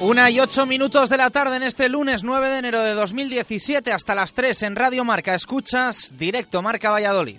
Una y ocho minutos de la tarde en este lunes 9 de enero de 2017 hasta las 3 en Radio Marca. Escuchas directo Marca Valladolid.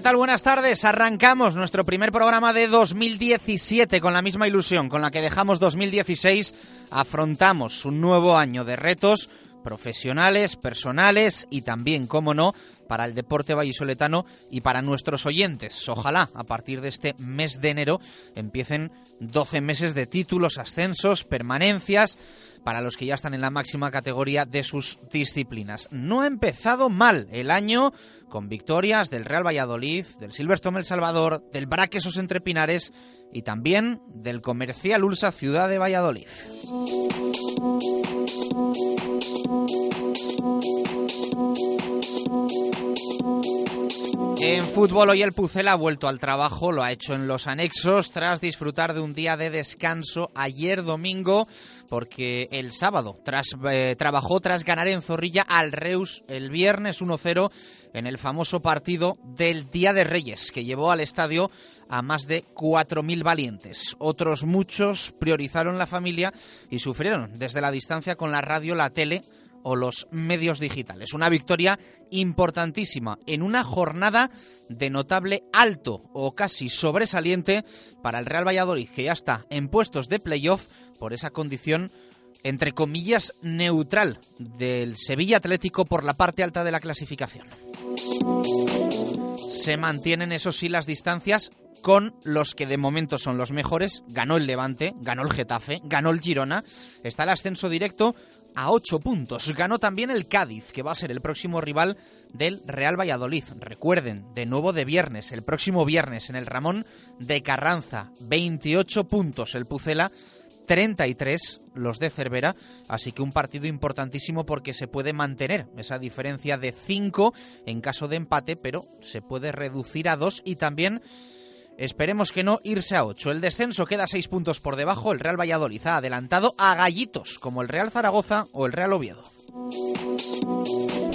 ¿Qué tal? Buenas tardes. Arrancamos nuestro primer programa de 2017 con la misma ilusión con la que dejamos 2016. Afrontamos un nuevo año de retos profesionales, personales y también, como no, para el deporte vallisoletano y para nuestros oyentes. Ojalá a partir de este mes de enero empiecen 12 meses de títulos, ascensos, permanencias para los que ya están en la máxima categoría de sus disciplinas. No ha empezado mal el año con victorias del Real Valladolid, del Silverstone El Salvador, del Braquesos Entre Pinares y también del Comercial Ulsa Ciudad de Valladolid. En fútbol hoy el Pucel ha vuelto al trabajo, lo ha hecho en los anexos tras disfrutar de un día de descanso ayer domingo porque el sábado tras, eh, trabajó tras ganar en Zorrilla al Reus el viernes 1-0 en el famoso partido del Día de Reyes que llevó al estadio a más de 4.000 valientes. Otros muchos priorizaron la familia y sufrieron desde la distancia con la radio, la tele o los medios digitales. Una victoria importantísima en una jornada de notable alto o casi sobresaliente para el Real Valladolid, que ya está en puestos de playoff por esa condición entre comillas neutral del Sevilla Atlético por la parte alta de la clasificación. Se mantienen, eso sí, las distancias con los que de momento son los mejores. Ganó el Levante, ganó el Getafe, ganó el Girona. Está el ascenso directo a ocho puntos. Ganó también el Cádiz, que va a ser el próximo rival del Real Valladolid. Recuerden, de nuevo de viernes, el próximo viernes en el Ramón de Carranza. 28 puntos el Pucela. 33 los de Cervera, así que un partido importantísimo porque se puede mantener esa diferencia de 5 en caso de empate, pero se puede reducir a 2 y también Esperemos que no irse a 8. El descenso queda 6 puntos por debajo. El Real Valladolid ha adelantado a gallitos como el Real Zaragoza o el Real Oviedo.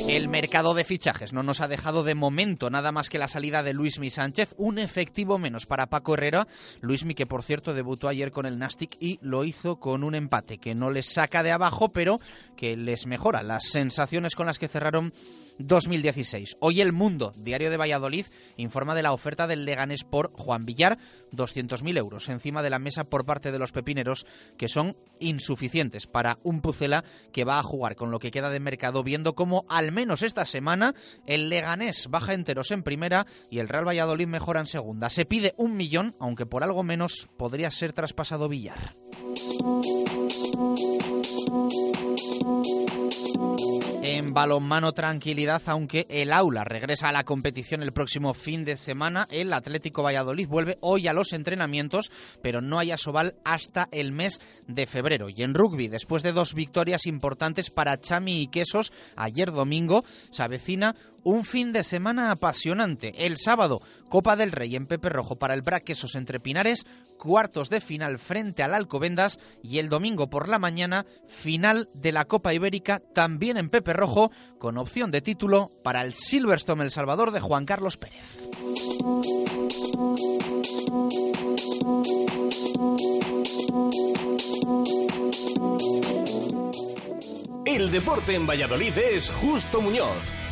El mercado de fichajes no nos ha dejado de momento nada más que la salida de Luismi Sánchez, un efectivo menos para Paco Herrera. Luismi que por cierto debutó ayer con el Nastic y lo hizo con un empate que no les saca de abajo, pero que les mejora las sensaciones con las que cerraron 2016. Hoy El Mundo, diario de Valladolid, informa de la oferta del Leganés por Juan Villar, 200.000 euros encima de la mesa por parte de los pepineros, que son insuficientes para un Pucela que va a jugar con lo que queda de mercado, viendo cómo al menos esta semana el Leganés baja enteros en primera y el Real Valladolid mejora en segunda. Se pide un millón, aunque por algo menos podría ser traspasado Villar. Balonmano tranquilidad, aunque el aula regresa a la competición el próximo fin de semana, el Atlético Valladolid vuelve hoy a los entrenamientos, pero no hay asobal hasta el mes de febrero. Y en rugby, después de dos victorias importantes para Chami y Quesos ayer domingo, se avecina un fin de semana apasionante. El sábado, Copa del Rey en Pepe Rojo para el Braquesos entre Pinares, cuartos de final frente al Alcobendas y el domingo por la mañana, final de la Copa Ibérica también en Pepe Rojo, con opción de título para el Silverstone El Salvador de Juan Carlos Pérez. El deporte en Valladolid es Justo Muñoz.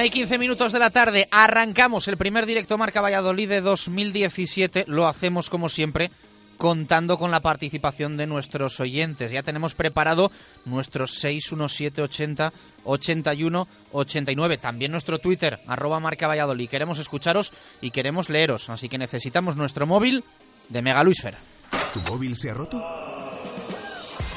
Una y 15 minutos de la tarde, arrancamos el primer directo Marca Valladolid de 2017. Lo hacemos como siempre contando con la participación de nuestros oyentes. Ya tenemos preparado nuestros 61780 81 89. También nuestro Twitter, arroba Marca Valladolid. Queremos escucharos y queremos leeros, así que necesitamos nuestro móvil de Mega Luisfer. ¿Tu móvil se ha roto?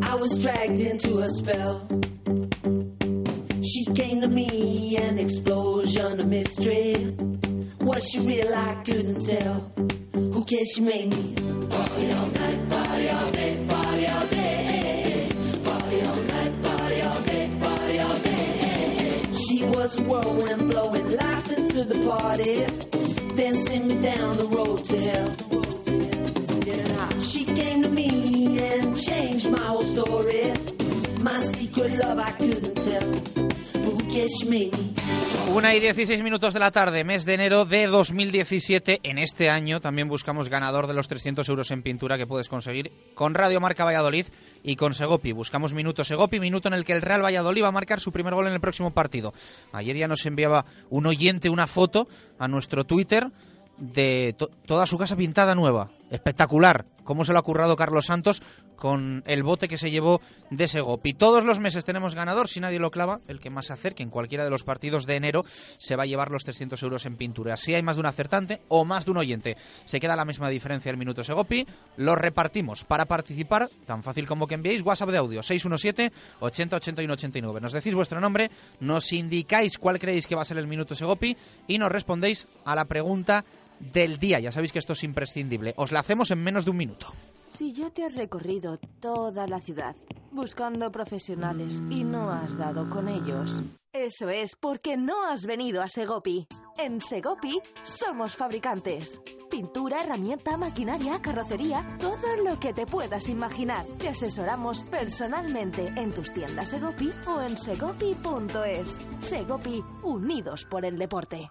I was dragged into a spell. She came to me, an explosion of mystery. Was she real? I couldn't tell. Who cares? She made me party all night, party all day, party all day. Party all night, party all day, party all day. She was a whirlwind blowing life into the party. Then sent me down the road to hell. She came to me and changed my story. My secret love I couldn't tell. Una y 16 minutos de la tarde, mes de enero de 2017. En este año también buscamos ganador de los 300 euros en pintura que puedes conseguir con Radio Marca Valladolid y con Segopi. Buscamos minuto Segopi, minuto en el que el Real Valladolid va a marcar su primer gol en el próximo partido. Ayer ya nos enviaba un oyente una foto a nuestro Twitter de to- toda su casa pintada nueva. Espectacular. Cómo se lo ha currado Carlos Santos con el bote que se llevó de Segopi. Todos los meses tenemos ganador, si nadie lo clava, el que más se acerque en cualquiera de los partidos de enero se va a llevar los 300 euros en pintura. Si hay más de un acertante o más de un oyente, se queda la misma diferencia el minuto Segopi. Lo repartimos. Para participar, tan fácil como que enviéis WhatsApp de audio 617 80 81 89. Nos decís vuestro nombre, nos indicáis cuál creéis que va a ser el minuto Segopi y nos respondéis a la pregunta del día. Ya sabéis que esto es imprescindible. Os la hacemos en menos de un minuto. Si ya te has recorrido toda la ciudad buscando profesionales y no has dado con ellos, eso es porque no has venido a Segopi. En Segopi somos fabricantes. Pintura, herramienta, maquinaria, carrocería, todo lo que te puedas imaginar. Te asesoramos personalmente en tus tiendas Segopi o en segopi.es. Segopi, unidos por el deporte.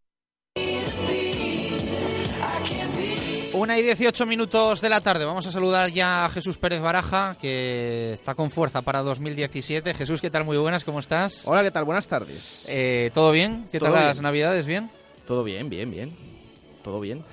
Una y 18 minutos de la tarde. Vamos a saludar ya a Jesús Pérez Baraja, que está con fuerza para 2017. Jesús, ¿qué tal? Muy buenas, ¿cómo estás? Hola, ¿qué tal? Buenas tardes. Eh, ¿Todo bien? ¿Qué Todo tal las navidades? ¿Bien? Todo bien, bien, bien. Todo bien.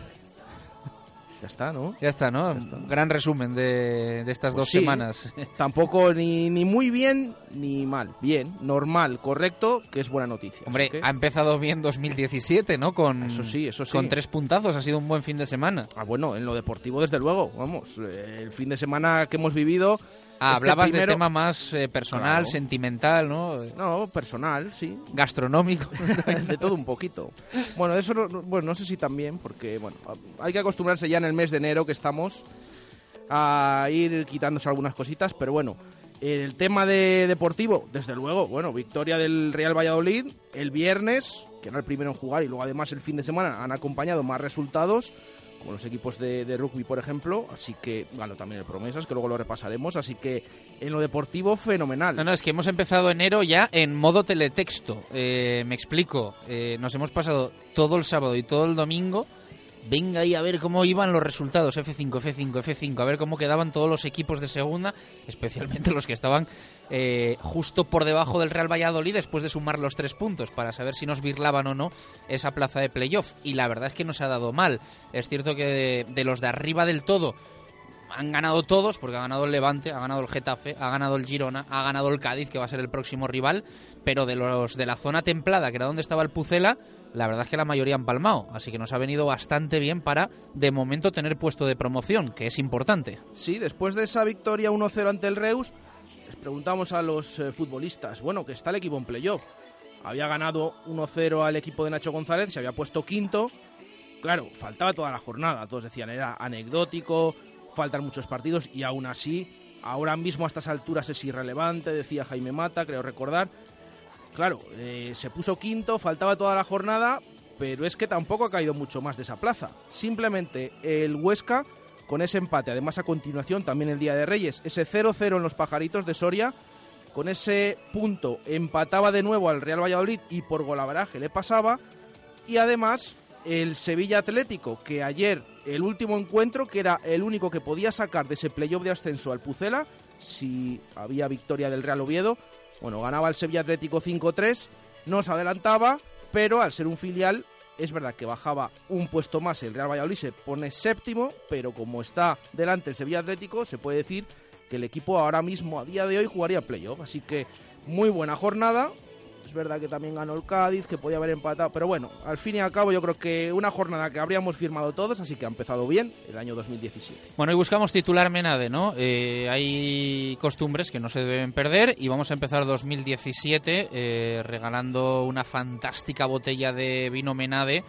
Ya está, ¿no? Ya está, ¿no? Gran resumen de, de estas Pues dos sí. semanas. Tampoco ni, ni muy bien ni mal. Bien, normal, correcto, que es buena noticia. Hombre, ha empezado bien 2017, ¿no? Con, Eso sí, eso sí. Con tres puntazos, ha sido un buen fin de semana. Ah, bueno, en lo deportivo, desde luego. Vamos, eh, el fin de semana que hemos vivido. Ah, este hablabas primero- de tema más eh, personal, Claro. sentimental, ¿no? No, personal, sí. Gastronómico. de todo un poquito. Bueno, eso no, no- bueno, no sé si también, porque bueno, hay que acostumbrarse ya en el mes de enero que estamos a ir quitándose algunas cositas, pero bueno, el tema de deportivo, desde luego, bueno, victoria del Real Valladolid el viernes, que era el primero en jugar, y luego además el fin de semana han acompañado más resultados, como los equipos de, rugby, por ejemplo, así que, bueno, también el Promesas, que luego lo repasaremos, así que en lo deportivo, fenomenal. No, no, es que hemos empezado enero ya en modo teletexto. Eh, me explico. Eh, nos hemos pasado todo el sábado y todo el domingo. Venga ahí a ver cómo iban los resultados. F5, F5, F5. A ver cómo quedaban todos los equipos de segunda, especialmente los que estaban eh, justo por debajo del Real Valladolid después de sumar los tres puntos para saber si nos birlaban o no esa plaza de playoff. Y la verdad es que nos ha dado mal. Es cierto que de, de los de arriba del todo han ganado todos, porque ha ganado el Levante, ha ganado el Getafe, ha ganado el Girona, ha ganado el Cádiz, que va a ser el próximo rival, pero de los de la zona templada, que era donde estaba el Pucela, la verdad es que la mayoría han palmado, así que nos ha venido bastante bien para, de momento, tener puesto de promoción, que es importante. Sí, después de esa victoria 1-0 ante el Reus, les preguntamos a los eh, futbolistas, bueno, que está el equipo en playoff. Había ganado 1-0 al equipo de Nacho González, se había puesto quinto. Claro, faltaba toda la jornada, todos decían, era anecdótico, faltan muchos partidos y aún así, ahora mismo a estas alturas es irrelevante, decía Jaime Mata, creo recordar. Claro, eh, se puso quinto, faltaba toda la jornada, pero es que tampoco ha caído mucho más de esa plaza. Simplemente el Huesca, con ese empate, además a continuación también el Día de Reyes, ese 0-0 en los pajaritos de Soria, con ese punto empataba de nuevo al Real Valladolid y por golaveraje le pasaba. Y además el Sevilla Atlético, que ayer el último encuentro, que era el único que podía sacar de ese playoff de ascenso al Pucela, si había victoria del Real Oviedo, bueno, ganaba el Sevilla Atlético 5-3, no se adelantaba, pero al ser un filial es verdad que bajaba un puesto más el Real Valladolid, se pone séptimo, pero como está delante el Sevilla Atlético, se puede decir que el equipo ahora mismo, a día de hoy, jugaría playoff. Así que muy buena jornada. Es verdad que también ganó el Cádiz, que podía haber empatado, pero bueno, al fin y al cabo yo creo que una jornada que habríamos firmado todos, así que ha empezado bien el año 2017. Bueno, y buscamos titular Menade, ¿no? Eh, hay costumbres que no se deben perder y vamos a empezar 2017 eh, regalando una fantástica botella de vino Menade,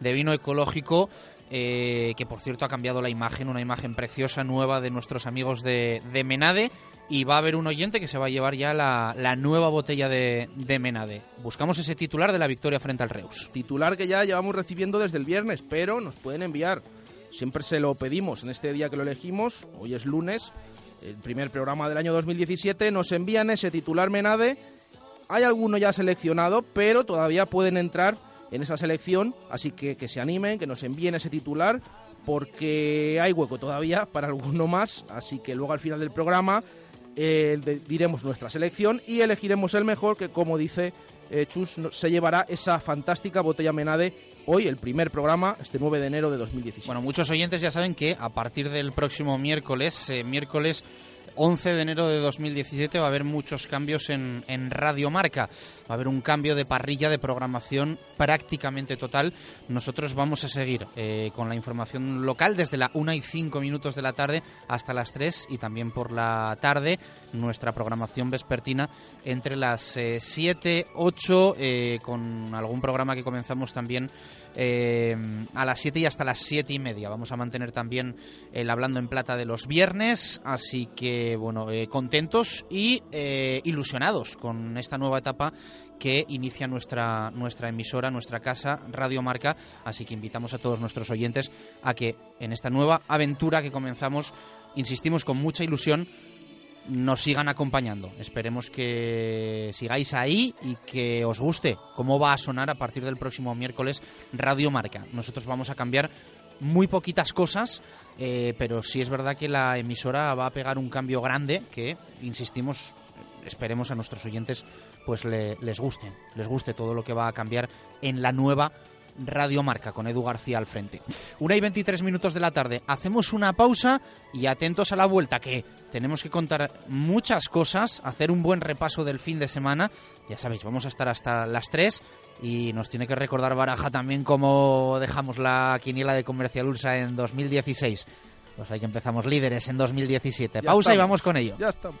de vino ecológico eh, que por cierto ha cambiado la imagen, una imagen preciosa, nueva de nuestros amigos de, Menade. Y va a haber un oyente que se va a llevar ya la, nueva botella de, de, Menade. Buscamos ese titular de la victoria frente al Reus. Titular que ya llevamos recibiendo desde el viernes, pero nos pueden enviar. Siempre se lo pedimos en este día que lo elegimos. Hoy es lunes, el primer programa del año 2017. Nos envían ese titular Menade. Hay alguno ya seleccionado, pero todavía pueden entrar en esa selección, así que que se animen, que nos envíen ese titular, porque hay hueco todavía para alguno más, así que luego al final del programa eh, diremos nuestra selección y elegiremos el mejor, que como dice eh, Chus, se llevará esa fantástica botella Menade hoy, el primer programa, este 9 de enero de 2017. Bueno, muchos oyentes ya saben que a partir del próximo miércoles, eh, miércoles 11 de enero de 2017 va a haber muchos cambios en, en Radio Marca. Va a haber un cambio de parrilla de programación prácticamente total. Nosotros vamos a seguir eh, con la información local desde la 1 y 5 minutos de la tarde hasta las 3 y también por la tarde nuestra programación vespertina entre las 7, eh, 8 eh, con algún programa que comenzamos también eh, a las 7 y hasta las 7 y media. Vamos a mantener también el Hablando en Plata de los viernes, así que bueno, eh, contentos y eh, ilusionados con esta nueva etapa que inicia nuestra, nuestra emisora, nuestra casa, Radio Marca, así que invitamos a todos nuestros oyentes a que en esta nueva aventura que comenzamos, insistimos con mucha ilusión, nos sigan acompañando. Esperemos que sigáis ahí y que os guste cómo va a sonar a partir del próximo miércoles Radio Marca. Nosotros vamos a cambiar muy poquitas cosas, eh, pero sí es verdad que la emisora va a pegar un cambio grande que, insistimos, esperemos a nuestros oyentes pues les guste, les guste todo lo que va a cambiar en la nueva Radio Marca con Edu García al frente. Una y 23 minutos de la tarde. Hacemos una pausa y atentos a la vuelta que tenemos que contar muchas cosas, hacer un buen repaso del fin de semana. Ya sabéis, vamos a estar hasta las 3 y nos tiene que recordar Baraja también cómo dejamos la quiniela de Comercial Ulsa en 2016. Pues ahí que empezamos líderes en 2017. Pausa y vamos con ello. Ya estamos.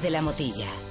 de la Motilla.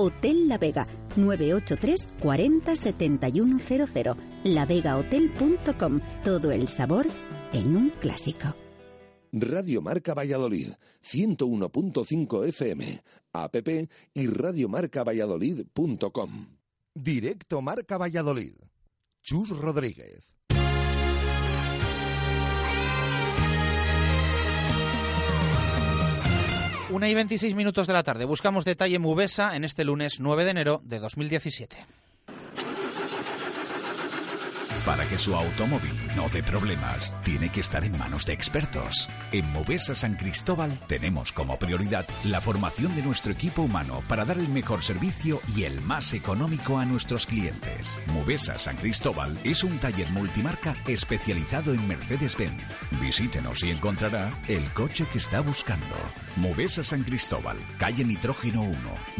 Hotel La Vega, 983 40 7100. lavegahotel.com. Todo el sabor en un clásico. Radio Marca Valladolid, 101.5 FM, app y radiomarcavalladolid.com. Directo Marca Valladolid. Chus Rodríguez. Una y 26 minutos de la tarde. Buscamos detalle Mubesa en este lunes 9 de enero de 2017. Para que su automóvil no de problemas, tiene que estar en manos de expertos. En Movesa San Cristóbal tenemos como prioridad la formación de nuestro equipo humano para dar el mejor servicio y el más económico a nuestros clientes. Movesa San Cristóbal es un taller multimarca especializado en Mercedes-Benz. Visítenos y encontrará el coche que está buscando. Movesa San Cristóbal, calle Nitrógeno 1.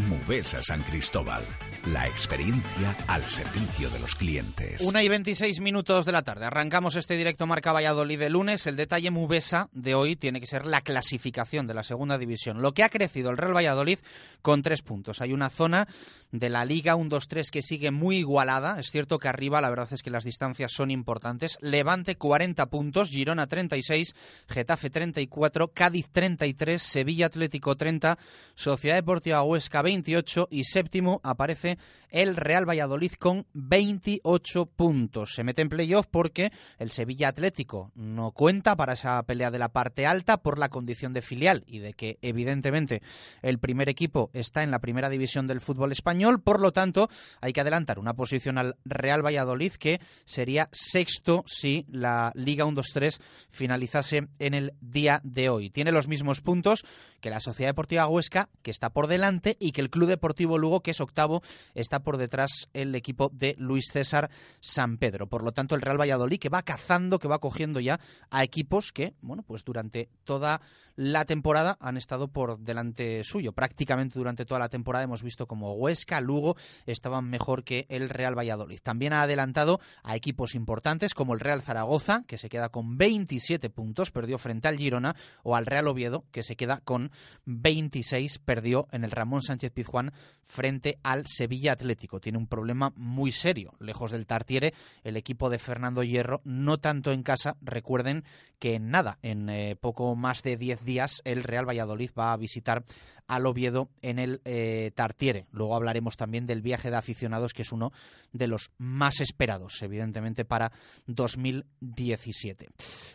Movesa San Cristóbal. La experiencia al servicio de los clientes. Una y 26 minutos de la tarde. Arrancamos este directo Marca Valladolid de lunes. El detalle Mubesa de hoy tiene que ser la clasificación de la segunda división. Lo que ha crecido el Real Valladolid con tres puntos. Hay una zona de la Liga 1-2-3 que sigue muy igualada. Es cierto que arriba la verdad es que las distancias son importantes. Levante 40 puntos, Girona 36, Getafe 34, Cádiz 33, Sevilla Atlético 30, Sociedad Deportiva Huesca 28 y séptimo aparece el Real Valladolid con 28 puntos. Se mete en playoff porque el Sevilla Atlético no cuenta para esa pelea de la parte alta por la condición de filial y de que evidentemente el primer equipo está en la primera división del fútbol español. Por lo tanto, hay que adelantar una posición al Real Valladolid que sería sexto si la Liga 1-2-3 finalizase en el día de hoy. Tiene los mismos puntos que la Sociedad Deportiva Huesca, que está por delante, y que el Club Deportivo Lugo, que es octavo, está por detrás el equipo de Luis César San Pedro. Por lo tanto, el Real Valladolid que va cazando, que va cogiendo ya a equipos que, bueno, pues durante toda la temporada han estado por delante suyo. Prácticamente durante toda la temporada hemos visto como Huesca, Lugo estaban mejor que el Real Valladolid. También ha adelantado a equipos importantes como el Real Zaragoza, que se queda con 27 puntos, perdió frente al Girona, o al Real Oviedo, que se queda con 26, perdió en el Ramón Sánchez Pizjuán frente al Sevilla Atlético. Tiene un problema muy serio, lejos del Tartiere, el equipo de Fernando Hierro, no tanto en casa, recuerden que en nada, en eh, poco más de 10 días, el Real Valladolid va a visitar al Oviedo en el eh, Tartiere. Luego hablaremos también del viaje de aficionados, que es uno de los más esperados, evidentemente, para 2017.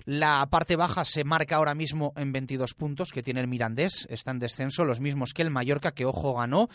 La parte baja se marca ahora mismo en 22 puntos que tiene el Mirandés, está en descenso, los mismos que el Mallorca, que ojo ganó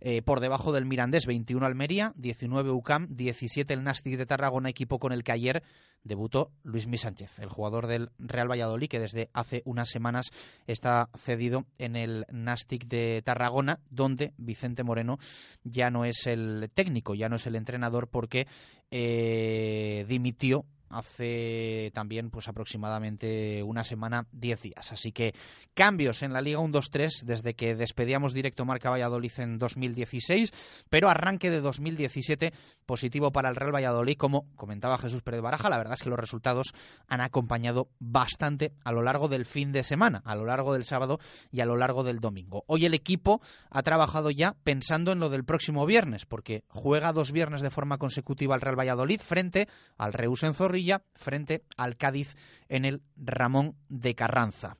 eh, por debajo del Mirandés, 21 Almería, 19 UCAM, 17 el Nastic de Tarragona, equipo con el que ayer debutó Luis Sánchez, el jugador del Real Valladolid, que desde hace unas semanas está cedido en el Nastic de Tarragona, donde Vicente Moreno ya no es el técnico, ya no es el entrenador, porque eh, dimitió hace también pues aproximadamente una semana, diez días. Así que cambios en la Liga 1-2-3 desde que despedíamos directo Marca Valladolid en 2016, pero arranque de 2017 positivo para el Real Valladolid, como comentaba Jesús Pérez Baraja. La verdad es que los resultados han acompañado bastante a lo largo del fin de semana, a lo largo del sábado y a lo largo del domingo. Hoy el equipo ha trabajado ya pensando en lo del próximo viernes, porque juega dos viernes de forma consecutiva el Real Valladolid frente al Reus en Zorrilla frente al Cádiz en el Ramón de Carranza.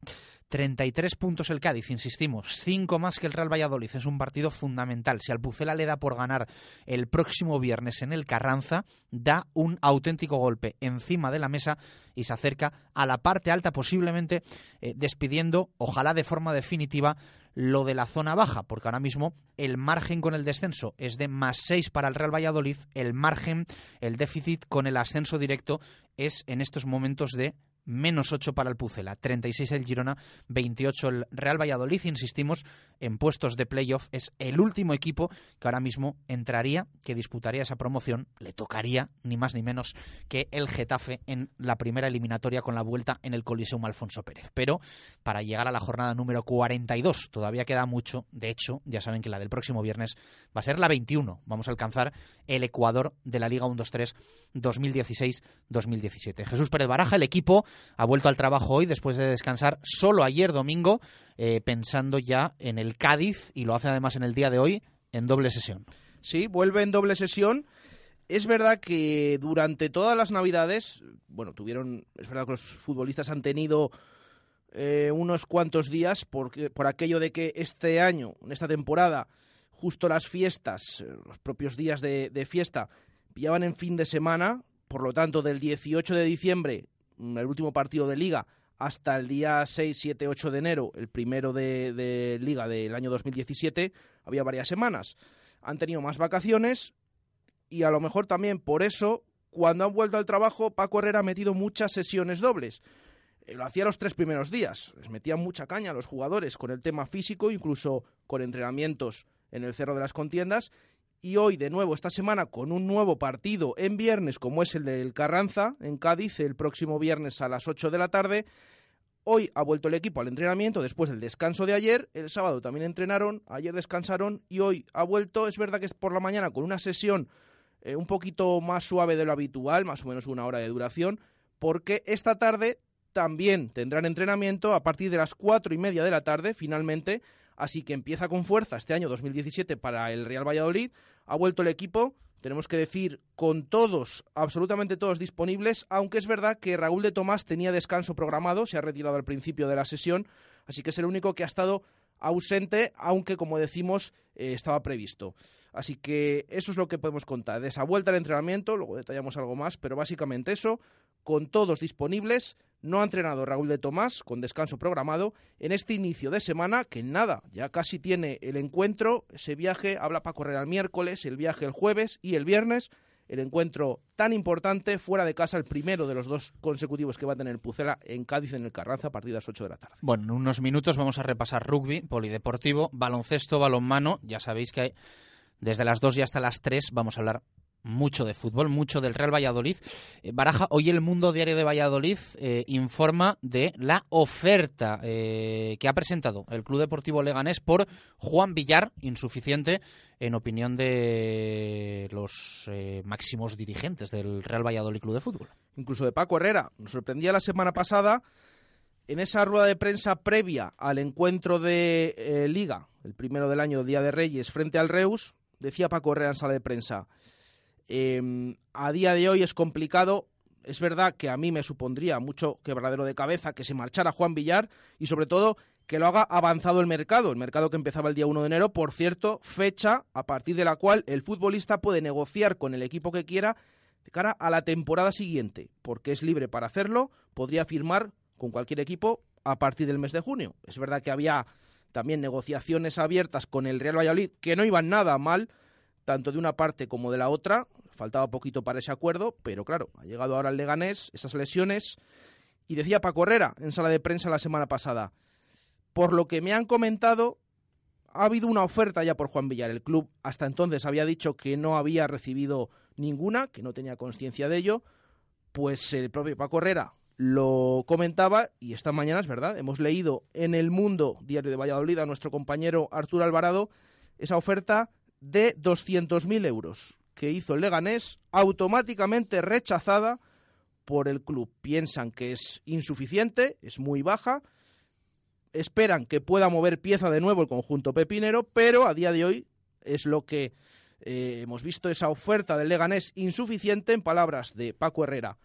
33 puntos el Cádiz, insistimos, 5 más que el Real Valladolid. Es un partido fundamental. Si al Pucela le da por ganar el próximo viernes en el Carranza, da un auténtico golpe encima de la mesa y se acerca a la parte alta, posiblemente eh, despidiendo, ojalá de forma definitiva, lo de la zona baja, porque ahora mismo el margen con el descenso es de más 6 para el Real Valladolid, el margen, el déficit con el ascenso directo es en estos momentos de menos 8 para el Pucela, 36 el Girona, 28 el Real Valladolid. Insistimos, en puestos de playoff es el último equipo que ahora mismo entraría, que disputaría esa promoción. Le tocaría ni más ni menos que el Getafe en la primera eliminatoria con la vuelta en el Coliseum Alfonso Pérez. Pero para llegar a la jornada número 42 todavía queda mucho. De hecho, ya saben que la del próximo viernes va a ser la 21. Vamos a alcanzar el Ecuador de la Liga 1-2-3 2016-2017. Jesús Pérez Baraja, el equipo ha vuelto al trabajo hoy después de descansar solo ayer domingo, eh, pensando ya en el Cádiz y lo hace además en el día de hoy en doble sesión. Sí, vuelve en doble sesión. Es verdad que durante todas las navidades, bueno, tuvieron, es verdad que los futbolistas han tenido eh, unos cuantos días por, por aquello de que este año, en esta temporada, justo las fiestas, eh, los propios días de, de fiesta, pillaban en fin de semana, por lo tanto, del 18 de diciembre el último partido de liga hasta el día 6, 7, 8 de enero, el primero de, liga del año 2017, había varias semanas. Han tenido más vacaciones y a lo mejor también por eso cuando han vuelto al trabajo, Paco Herrera ha metido muchas sesiones dobles. Eh, lo hacía los tres primeros días. Les metían mucha caña a los jugadores con el tema físico, incluso con entrenamientos en el Cerro de las Contiendas. Y hoy, de nuevo, esta semana, con un nuevo partido en viernes, como es el del Carranza, en Cádiz, el próximo viernes a las 8 de la tarde. Hoy ha vuelto el equipo al entrenamiento después del descanso de ayer. El sábado también entrenaron, ayer descansaron y hoy ha vuelto. Es verdad que es por la mañana con una sesión eh, un poquito más suave de lo habitual, más o menos una hora de duración, porque esta tarde también tendrán entrenamiento a partir de las cuatro y media de la tarde, finalmente. Así que empieza con fuerza este año 2017 para el Real Valladolid. Ha vuelto el equipo, tenemos que decir, con todos, absolutamente todos disponibles, aunque es verdad que Raúl de Tomás tenía descanso programado, se ha retirado al principio de la sesión, así que es el único que ha estado ausente, aunque como decimos eh, estaba previsto. Así que eso es lo que podemos contar de esa vuelta al entrenamiento, luego detallamos algo más, pero básicamente eso, con todos disponibles, no ha entrenado Raúl de Tomás, con descanso programado, en este inicio de semana, que nada, ya casi tiene el encuentro, ese viaje, habla para correr al miércoles, el viaje el jueves y el viernes, el encuentro tan importante fuera de casa, el primero de los dos consecutivos que va a tener Pucela en Cádiz, en el Carranza, a partir de las 8 de la tarde. Bueno, en unos minutos vamos a repasar rugby, polideportivo, baloncesto, balonmano. Ya sabéis que hay, desde las 2 y hasta las 3 vamos a hablar mucho de fútbol, mucho del Real Valladolid. Eh, Baraja, hoy el Mundo Diario de Valladolid eh, informa de la oferta eh, que ha presentado el Club Deportivo Leganés por Juan Villar, insuficiente en opinión de los máximos dirigentes del Real Valladolid Club de Fútbol. Incluso de Paco Herrera. Nos sorprendía la semana pasada en esa rueda de prensa previa al encuentro de Liga, el primero del año, Día de Reyes, frente al Reus, decía Paco Herrera en sala de prensa Em, a día de hoy es complicado. Es verdad que a mí me supondría mucho quebradero de cabeza que se marchara Juan Villar y sobre todo que lo haga avanzado el mercado, el mercado que empezaba el día 1 de enero, por cierto, fecha a partir de la cual el futbolista puede negociar con el equipo que quiera de cara a la temporada siguiente, porque es libre para hacerlo, podría firmar con cualquier equipo a partir del mes de junio. Es verdad que había también negociaciones abiertas con el Real Valladolid que no iban nada mal, tanto de una parte como de la otra. Faltaba poquito para ese acuerdo, pero claro, ha llegado ahora el Leganés, esas lesiones. Y decía Paco Herrera en sala de prensa la semana pasada, por lo que me han comentado, ha habido una oferta ya por Juan Villar. El club hasta entonces había dicho que no había recibido ninguna, que no tenía conciencia de ello. Pues el propio Paco Herrera lo comentaba y esta mañana es verdad. Hemos leído en El Mundo, diario de Valladolid, a nuestro compañero Arturo Alvarado, esa oferta de 200.000 euros que hizo el Leganés, automáticamente rechazada por el club. Piensan que es insuficiente, es muy baja, esperan que pueda mover pieza de nuevo el conjunto pepinero, pero a día de hoy es lo que eh, hemos visto, esa oferta del Leganés insuficiente, en palabras de Paco Herrera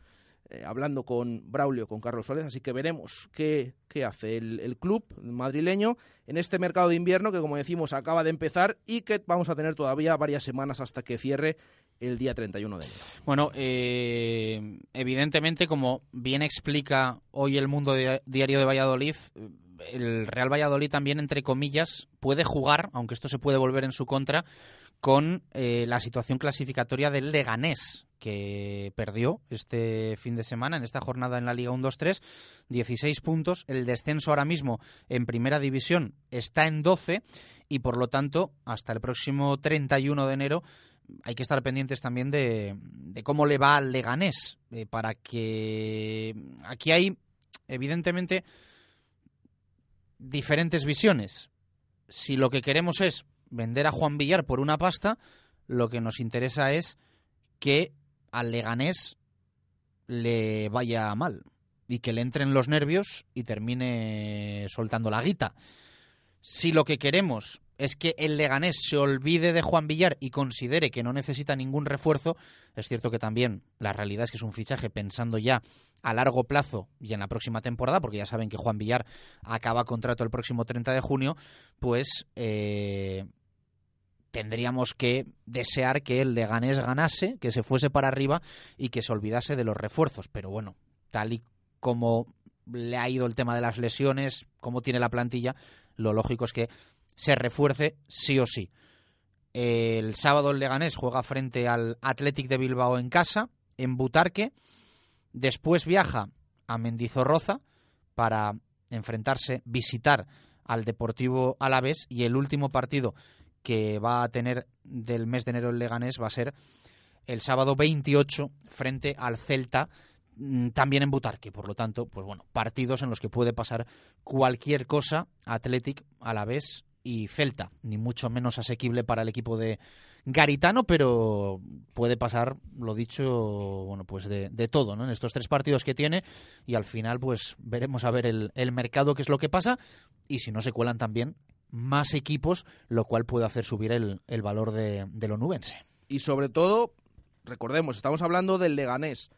eh, hablando con Braulio, con Carlos Suárez, así que veremos qué, qué hace el, club madrileño en este mercado de invierno que, como decimos, acaba de empezar y que vamos a tener todavía varias semanas hasta que cierre el día 31 de enero. Bueno, eh, evidentemente, como bien explica hoy el Mundo Diario de Valladolid, el Real Valladolid también, entre comillas, puede jugar, aunque esto se puede volver en su contra, con eh, la situación clasificatoria del Leganés, que perdió este fin de semana en esta jornada en la Liga 1-2-3, 16 puntos. El descenso ahora mismo en primera división está en 12 y por lo tanto hasta el próximo 31 de enero hay que estar pendientes también de, cómo le va al Leganés, eh, para que aquí hay evidentemente diferentes visiones. Si lo que queremos es vender a Juan Villar por una pasta, lo que nos interesa es que al Leganés le vaya mal y que le entren los nervios y termine soltando la guita. Si lo que queremos es que el Leganés se olvide de Juan Villar y considere que no necesita ningún refuerzo, es cierto que también la realidad es que es un fichaje pensando ya a largo plazo y en la próxima temporada, porque ya saben que Juan Villar acaba contrato el próximo 30 de junio, pues eh, tendríamos que desear que el Leganés ganase, que se fuese para arriba y que se olvidase de los refuerzos. Pero bueno, tal y como le ha ido el tema de las lesiones, como tiene la plantilla, lo lógico es que se refuerce sí o sí. El sábado el Leganés juega frente al Athletic de Bilbao en casa en Butarque, después viaja a Mendizorroza para enfrentarse, visitar al Deportivo Alavés y el último partido que va a tener del mes de enero el Leganés va a ser el sábado 28 frente al Celta mm, también en Butarque, por lo tanto, pues bueno, partidos en los que puede pasar cualquier cosa, Athletic, Alavés y Celta, ni mucho menos asequible para el equipo de Garitano, pero puede pasar, lo dicho, bueno, pues de, todo, ¿no? En estos tres partidos que tiene y al final, pues veremos a ver el, el mercado qué es lo que pasa y si no se cuelan también más equipos, lo cual puede hacer subir el, el valor de, de lo nubense. Y sobre todo, recordemos, estamos hablando del Leganés,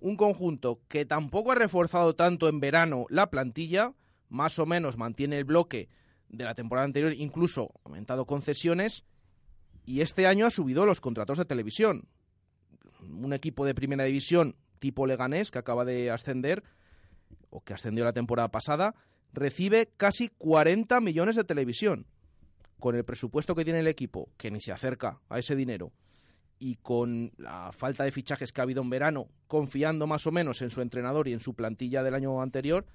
un conjunto que tampoco ha reforzado tanto en verano la plantilla, más o menos mantiene el bloque de la temporada anterior, incluso aumentado concesiones y este año ha subido los contratos de televisión. Un equipo de primera división tipo Leganés que acaba de ascender o que ascendió la temporada pasada recibe casi 40 millones de televisión. Con el presupuesto que tiene el equipo, que ni se acerca a ese dinero, y con la falta de fichajes que ha habido en verano, confiando más o menos en su entrenador y en su plantilla del año anterior,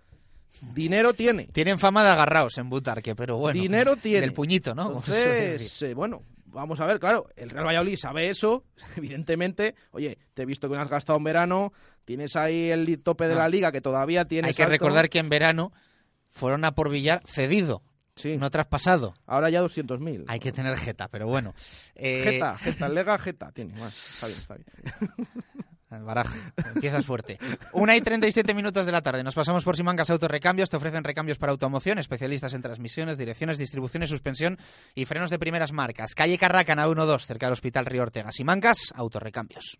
dinero tiene. Tienen fama de agarraos en Butarque, pero bueno. Dinero tiene. El puñito, ¿no? Entonces, eh, bueno, vamos a ver, claro, el Real Valladolid sabe eso, evidentemente. Oye, te he visto que no has gastado en verano, tienes ahí el tope de la liga que todavía tienes. Hay que recordar que en verano fueron a por Villar cedido. Sí. No traspasado. Ahora ya 200.000. Hay que tener jeta, pero bueno. Eh... Jeta, jeta, lega jeta. Tiene más. Está bien, está bien. Baraja, empiezas fuerte. Una y 37 minutos de la tarde. Nos pasamos por Simancas Autorrecambios. Te ofrecen recambios para automoción, especialistas en transmisiones, direcciones, distribuciones, suspensión y frenos de primeras marcas. Calle Carracana 12, cerca del Hospital Río Ortega. Simancas Autorrecambios.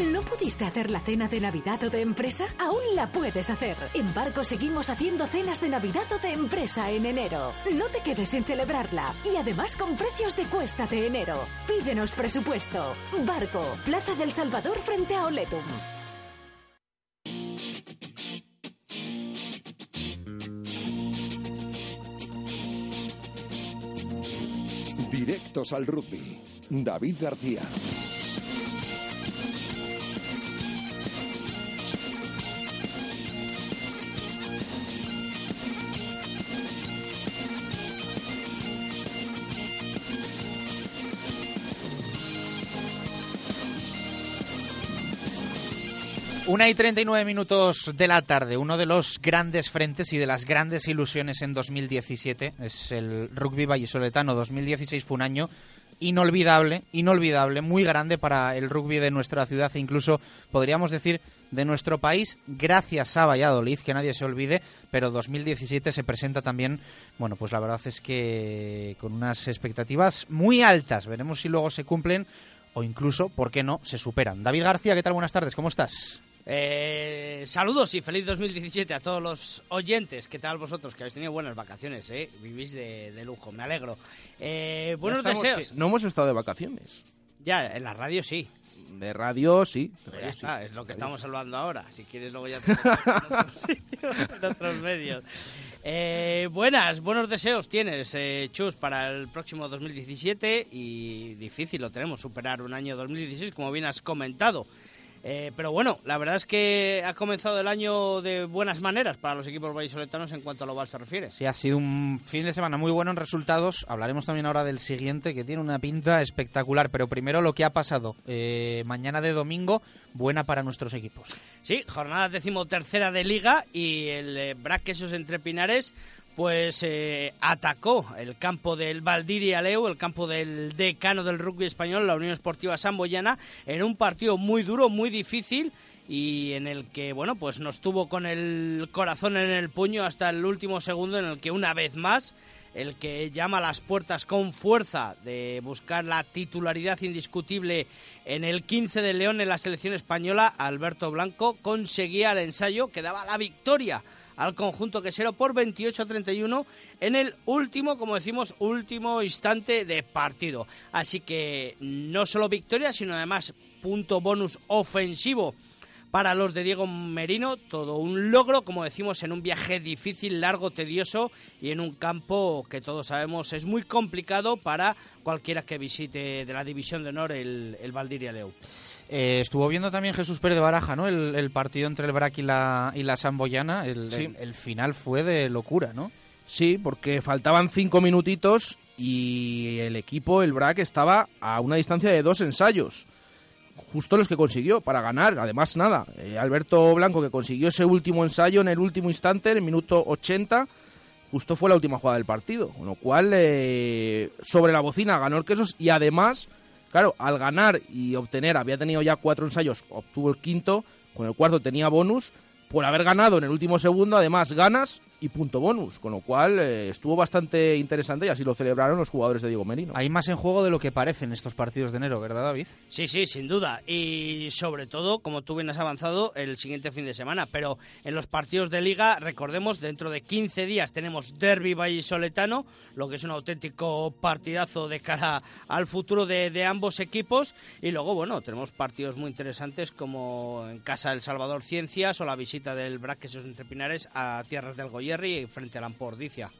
¿No pudiste hacer la cena de Navidad o de empresa? Aún la puedes hacer. En Barco seguimos haciendo cenas de Navidad o de empresa en enero. No te quedes sin celebrarla. Y además con precios de cuesta de enero. Pídenos presupuesto. Barco, Plaza del Salvador frente a Oletum. Directos al rugby. David García. Una y 39 minutos de la tarde. Uno de los grandes frentes y de las grandes ilusiones en 2017 es el Rugby Vallisoletano. 2016 fue un año inolvidable, inolvidable, muy grande para el rugby de nuestra ciudad e incluso podríamos decir de nuestro país, gracias a Valladolid, que nadie se olvide, pero 2017 se presenta también, bueno, pues la verdad es que con unas expectativas muy altas. Veremos si luego se cumplen o incluso, ¿por qué no?, se superan. David García, ¿qué tal? Buenas tardes, ¿cómo estás? Eh, saludos y feliz 2017 a todos los oyentes. ¿Qué tal vosotros? Que habéis tenido buenas vacaciones, ¿eh? Vivís de, lujo, me alegro. Eh, buenos deseos. No hemos estado de vacaciones. Ya, en la radio sí. De radio sí. es lo que estamos hablando ahora. Si quieres luego ya te en otros sitios, en otros medios. Eh, buenas, buenos deseos tienes, eh, Chus, para el próximo 2017 y difícil lo tenemos, superar un año 2016, como bien has comentado. Eh, pero bueno, la verdad es que ha comenzado el año de buenas maneras para los equipos vallisoletanos en cuanto a lo Val se refiere. Sí, ha sido un fin de semana muy bueno en resultados. Hablaremos también ahora del siguiente, que tiene una pinta espectacular. Pero primero lo que ha pasado eh, mañana de domingo, buena para nuestros equipos. Sí, jornada decimotercera de Liga y el eh, Braquesos entre Pinares pues eh, atacó el campo del Valdiri Aleu, el campo del decano del rugby español, la Unión Esportiva Samboyana, en un partido muy duro, muy difícil y en el que, bueno, pues nos tuvo con el corazón en el puño hasta el último segundo en el que una vez más el que llama a las puertas con fuerza de buscar la titularidad indiscutible en el 15 de León en la selección española, Alberto Blanco conseguía el ensayo que daba la victoria al conjunto quesero por 28-31 en el último, como decimos, último instante de partido. Así que no solo victoria, sino además punto bonus ofensivo para los de Diego Merino, todo un logro, como decimos, en un viaje difícil, largo, tedioso y en un campo que todos sabemos es muy complicado para cualquiera que visite de la División de Honor el, el Valdiria Leu. Eh, estuvo viendo también Jesús Pérez de Baraja, ¿no? El, partido entre el Brac y la, y la Samboyana. El, el, final fue de locura, ¿no? Sí, porque faltaban cinco minutitos y el equipo, el Brac, estaba a una distancia de dos ensayos. Justo los que consiguió para ganar. Además, nada. Eh, Alberto Blanco, que consiguió ese último ensayo en el último instante, en el minuto 80, justo fue la última jugada del partido. Con lo cual, eh, sobre la bocina ganó el Quesos y además Claro, al ganar y obtener, había tenido ya cuatro ensayos, obtuvo el quinto, con el cuarto tenía bonus, por haber ganado en el último segundo, además ganas y punto bonus, con lo cual eh, estuvo bastante interesante y así lo celebraron los jugadores de Diego Merino. Hay más en juego de lo que parece en estos partidos de enero, ¿verdad, David? Sí, sí, sin duda. Y sobre todo, como tú bien has avanzado, el siguiente fin de semana. Pero en los partidos de liga, recordemos, dentro de 15 días tenemos Derby Vallisoletano, lo que es un auténtico partidazo de cara al futuro de, de ambos equipos. Y luego, bueno, tenemos partidos muy interesantes como en Casa del Salvador Ciencias o la visita del Braquesos entre Pinares a Tierras del Goyer frente a la Ampordicia.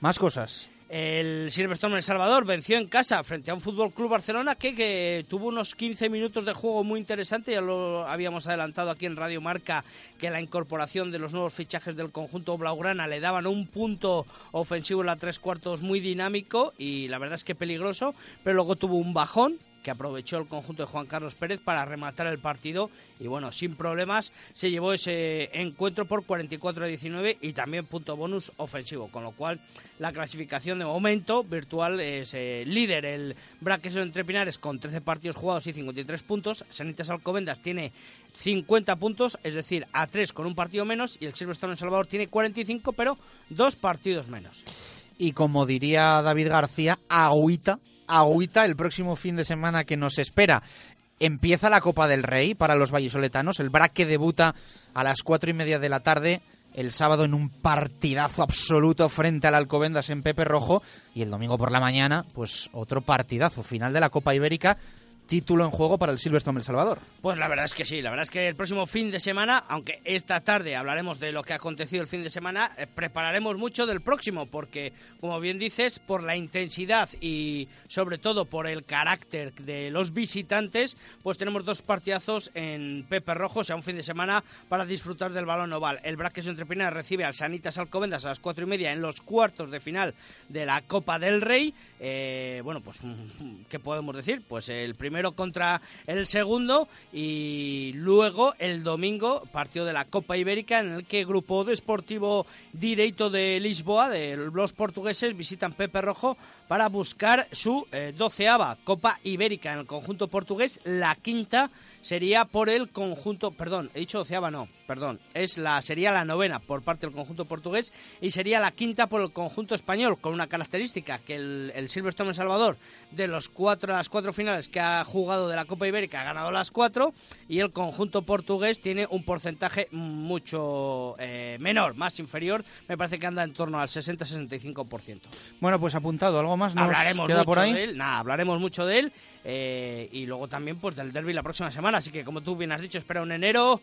Más cosas. El Silverstone El Salvador venció en casa frente a un Fútbol Club Barcelona que, tuvo unos 15 minutos de juego muy interesante. Ya lo habíamos adelantado aquí en Radio Marca que la incorporación de los nuevos fichajes del conjunto Blaugrana le daban un punto ofensivo en la tres cuartos muy dinámico y la verdad es que peligroso. Pero luego tuvo un bajón que aprovechó el conjunto de Juan Carlos Pérez para rematar el partido y bueno, sin problemas se llevó ese encuentro por 44 a 19 y también punto bonus ofensivo, con lo cual la clasificación de momento virtual es eh, líder. El Braqueso entre Pinares con 13 partidos jugados y 53 puntos, Sanitas Alcobendas tiene 50 puntos, es decir, a 3 con un partido menos. Y el Silverstone en Salvador tiene 45 pero dos partidos menos. Y como diría David García, agüita agüita el próximo fin de semana que nos espera. Empieza la Copa del Rey para los vallisoletanos. El Braque debuta a las cuatro y media de la tarde el sábado en un partidazo absoluto frente al Alcobendas en Pepe Rojo y el domingo por la mañana, pues otro partidazo final de la Copa Ibérica título en juego para el Silverstone El Salvador. Pues la verdad es que sí, la verdad es que el próximo fin de semana, aunque esta tarde hablaremos de lo que ha acontecido el fin de semana, eh, prepararemos mucho del próximo, porque como bien dices, por la intensidad y sobre todo por el carácter de los visitantes, pues tenemos dos partidazos en Pepe Rojo, o sea, un fin de semana para disfrutar del balón oval. El Braques Entrepina recibe al Sanitas Alcobendas a las cuatro y media en los cuartos de final de la Copa del Rey. Eh, bueno, pues, ¿qué podemos decir? Pues el primer contra el segundo y luego el domingo partido de la Copa Ibérica en el que Grupo Deportivo Direito de Lisboa, de los portugueses, visitan Pepe Rojo para buscar su eh, doceava Copa Ibérica en el conjunto portugués, la quinta sería por el conjunto, perdón, he dicho doceava, no, perdón, es la, sería la novena por parte del conjunto portugués y sería la quinta por el conjunto español, con una característica que el, el Silverstone El Salvador, de los cuatro, las cuatro finales que ha jugado de la Copa Ibérica, ha ganado las cuatro y el conjunto portugués tiene un porcentaje mucho eh, menor, más inferior, me parece que anda en torno al 60-65%. Bueno, pues apuntado, ¿algo más nos hablaremos queda por ahí? De él, nada, hablaremos mucho de él eh, y luego también pues del derby la próxima semana, así que como tú bien has dicho, espera un enero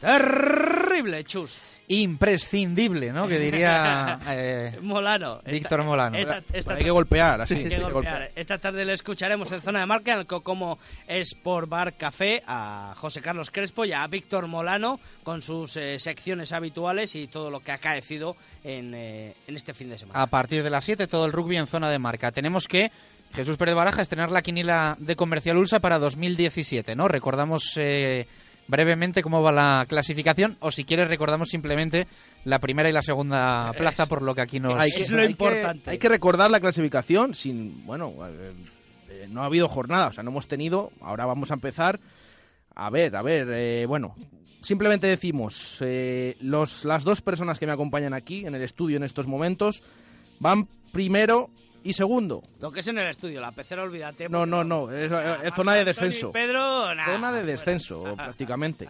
terrible, chus. Imprescindible, ¿no? Que diría eh, Molano. Víctor Molano. hay que golpear, así. que golpear. Esta tarde le escucharemos en zona de marca en el como Sport Bar Café a José Carlos Crespo y a Víctor Molano con sus eh, secciones habituales y todo lo que ha acaecido en, en este fin de semana. A partir de las 7 todo el rugby en zona de marca. Tenemos que Jesús Pérez Baraja estrenar la quinila de Comercial Ulsa para 2017, ¿no? Recordamos eh, brevemente cómo va la clasificación o si quieres recordamos simplemente la primera y la segunda plaza por lo que aquí nos... Hay es lo importante. hay que recordar la clasificación sin... Bueno, eh, eh, no ha habido jornada, o sea, no hemos tenido... Ahora vamos a empezar... A ver, a ver, bueno, simplemente decimos, los, las dos personas que me acompañan aquí en el estudio en estos momentos van primero y segundo. Lo que es en el estudio, la pecera, olvídate. No, no, no, es, es zona de descenso. Pedro, nah, Zona de descenso, prácticamente.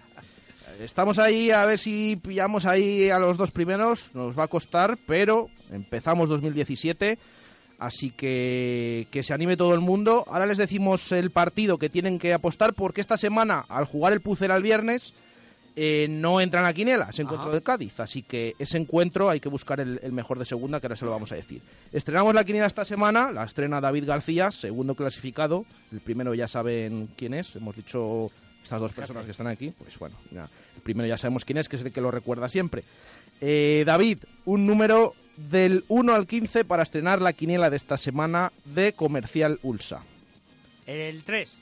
Estamos ahí a ver si pillamos ahí a los dos primeros, nos va a costar, pero empezamos 2017, así que que se anime todo el mundo. Ahora les decimos el partido que tienen que apostar porque esta semana, al jugar el Pucera el viernes, eh, no entran a Quinela, ese encuentro de Cádiz, así que ese encuentro hay que buscar el, el mejor de segunda, que ahora se lo vamos a decir. Estrenamos la Quinela esta semana, la estrena David García, segundo clasificado, el primero ya saben quién es, hemos dicho estas dos personas que están aquí, pues bueno, ya, el primero ya sabemos quién es, que es el que lo recuerda siempre. Eh, David, un número del 1 al 15 para estrenar la quiniela de esta semana de Comercial Ulsa. El 3.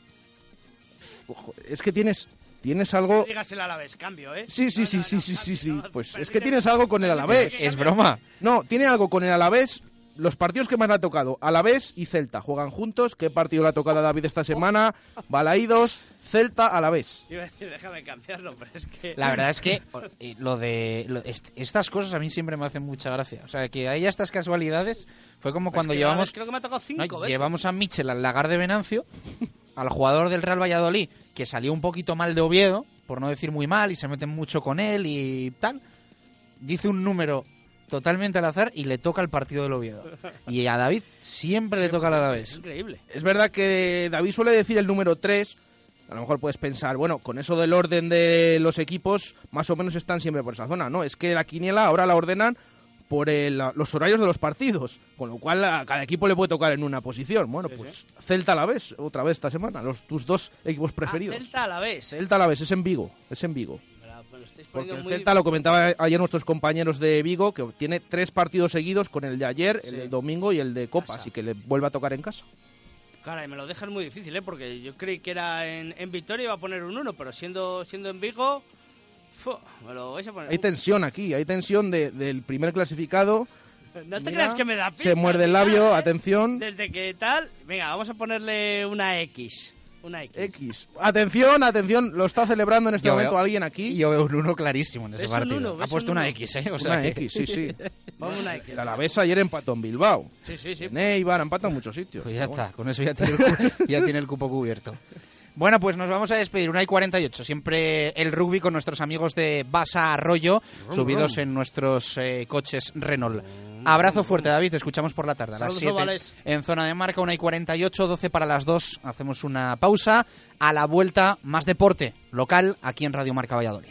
Ojo, es que tienes, tienes algo... Dígaselo a la vez, cambio, ¿eh? Sí, sí, sí, sí, sí, sí, sí. Pues es que tienes algo con el Alavés. Es broma. No, tiene algo con el Alavés. Los partidos que más le ha tocado, Alavés y Celta, juegan juntos. ¿Qué partido le ha tocado a David esta semana? Balaídos, Celta, Alavés. Iba a decir, déjame cambiarlo, pero es que... La verdad es que eh, lo de lo- est- estas cosas a mí siempre me hacen mucha gracia. O sea, que haya estas casualidades fue como Pues cuando que llevamos Creo que me ha tocado no, cinco veces. llevamos a Michel al lagar de Venancio, al jugador del Real Valladolid que salió un poquito mal de Oviedo, por no decir muy mal y se meten mucho con él y tal. Dice un número totalmente al azar y le toca el partido del Oviedo. Y a David siempre le toca al Alavés. Increíble. Es verdad que David suele decir el número 3. A lo mejor puedes pensar, bueno, con eso del orden de los equipos, más o menos están siempre por esa zona. No, es que la quiniela ahora la ordenan por el- los horarios de los partidos, con lo cual a cada equipo le puede tocar en una posición. Bueno, pues Celta a la vez, otra vez esta semana, los, tus dos equipos preferidos. Ah, Celta a la vez. Celta a la vez, es en Vigo, es en Vigo. Porque el Celta, lo comentaba ayer nuestros compañeros de Vigo, que tiene tres partidos seguidos con el de ayer, el Sí. del domingo y el de Copa, así que le vuelve a tocar en casa. Caray, me lo dejas muy difícil, ¿eh? Porque yo creí que era en, en Vitoria iba a poner un 1, pero siendo, siendo en Vigo, me lo vais a poner. Hay tensión aquí, hay tensión de- del primer clasificado. no te Mira, creas que me da Se pista, muerde el labio, ¿eh? atención. Desde que tal, venga, vamos a ponerle una X. Una X. X. Atención, atención, lo está celebrando en este Yo momento veo- alguien aquí. Yo veo un uno clarísimo en ese partido. uno, ha puesto un una. X, ¿eh? O sea Una que- X, sí, sí. Vamos una X. El Alavés ayer empató en Bilbao. Sí, sí, sí. En Eibar, empató en muchos sitios. Pues ya está, con eso ya tiene, el, cu- ya tiene el cupo cubierto. Bueno, pues nos vamos a despedir, una y 48. Siempre el rugby con nuestros amigos de Basa Arroyo, subidos en nuestros eh, coches Renault. Abrazo fuerte, David. Te escuchamos por la tarde a las Saludos, 7 ovales. en zona de marca, una y 48, 12 para las 2. Hacemos una pausa. A la vuelta, más deporte local aquí en Radio Marca Valladolid.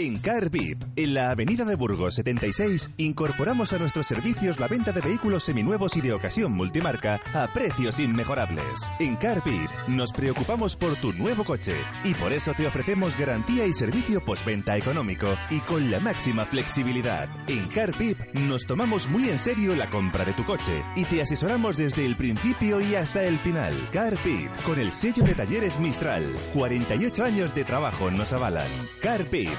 En Car VIP, en la avenida de Burgos 76, incorporamos a nuestros servicios la venta de vehículos seminuevos y de ocasión multimarca a precios inmejorables. En Car nos preocupamos por tu nuevo coche y por eso te ofrecemos garantía y servicio postventa económico y con la máxima flexibilidad. En Car nos tomamos muy en serio la compra de tu coche y te asesoramos desde el principio y hasta el final. Car VIP, con el sello de talleres Mistral. 48 años de trabajo nos avalan. Car VIP,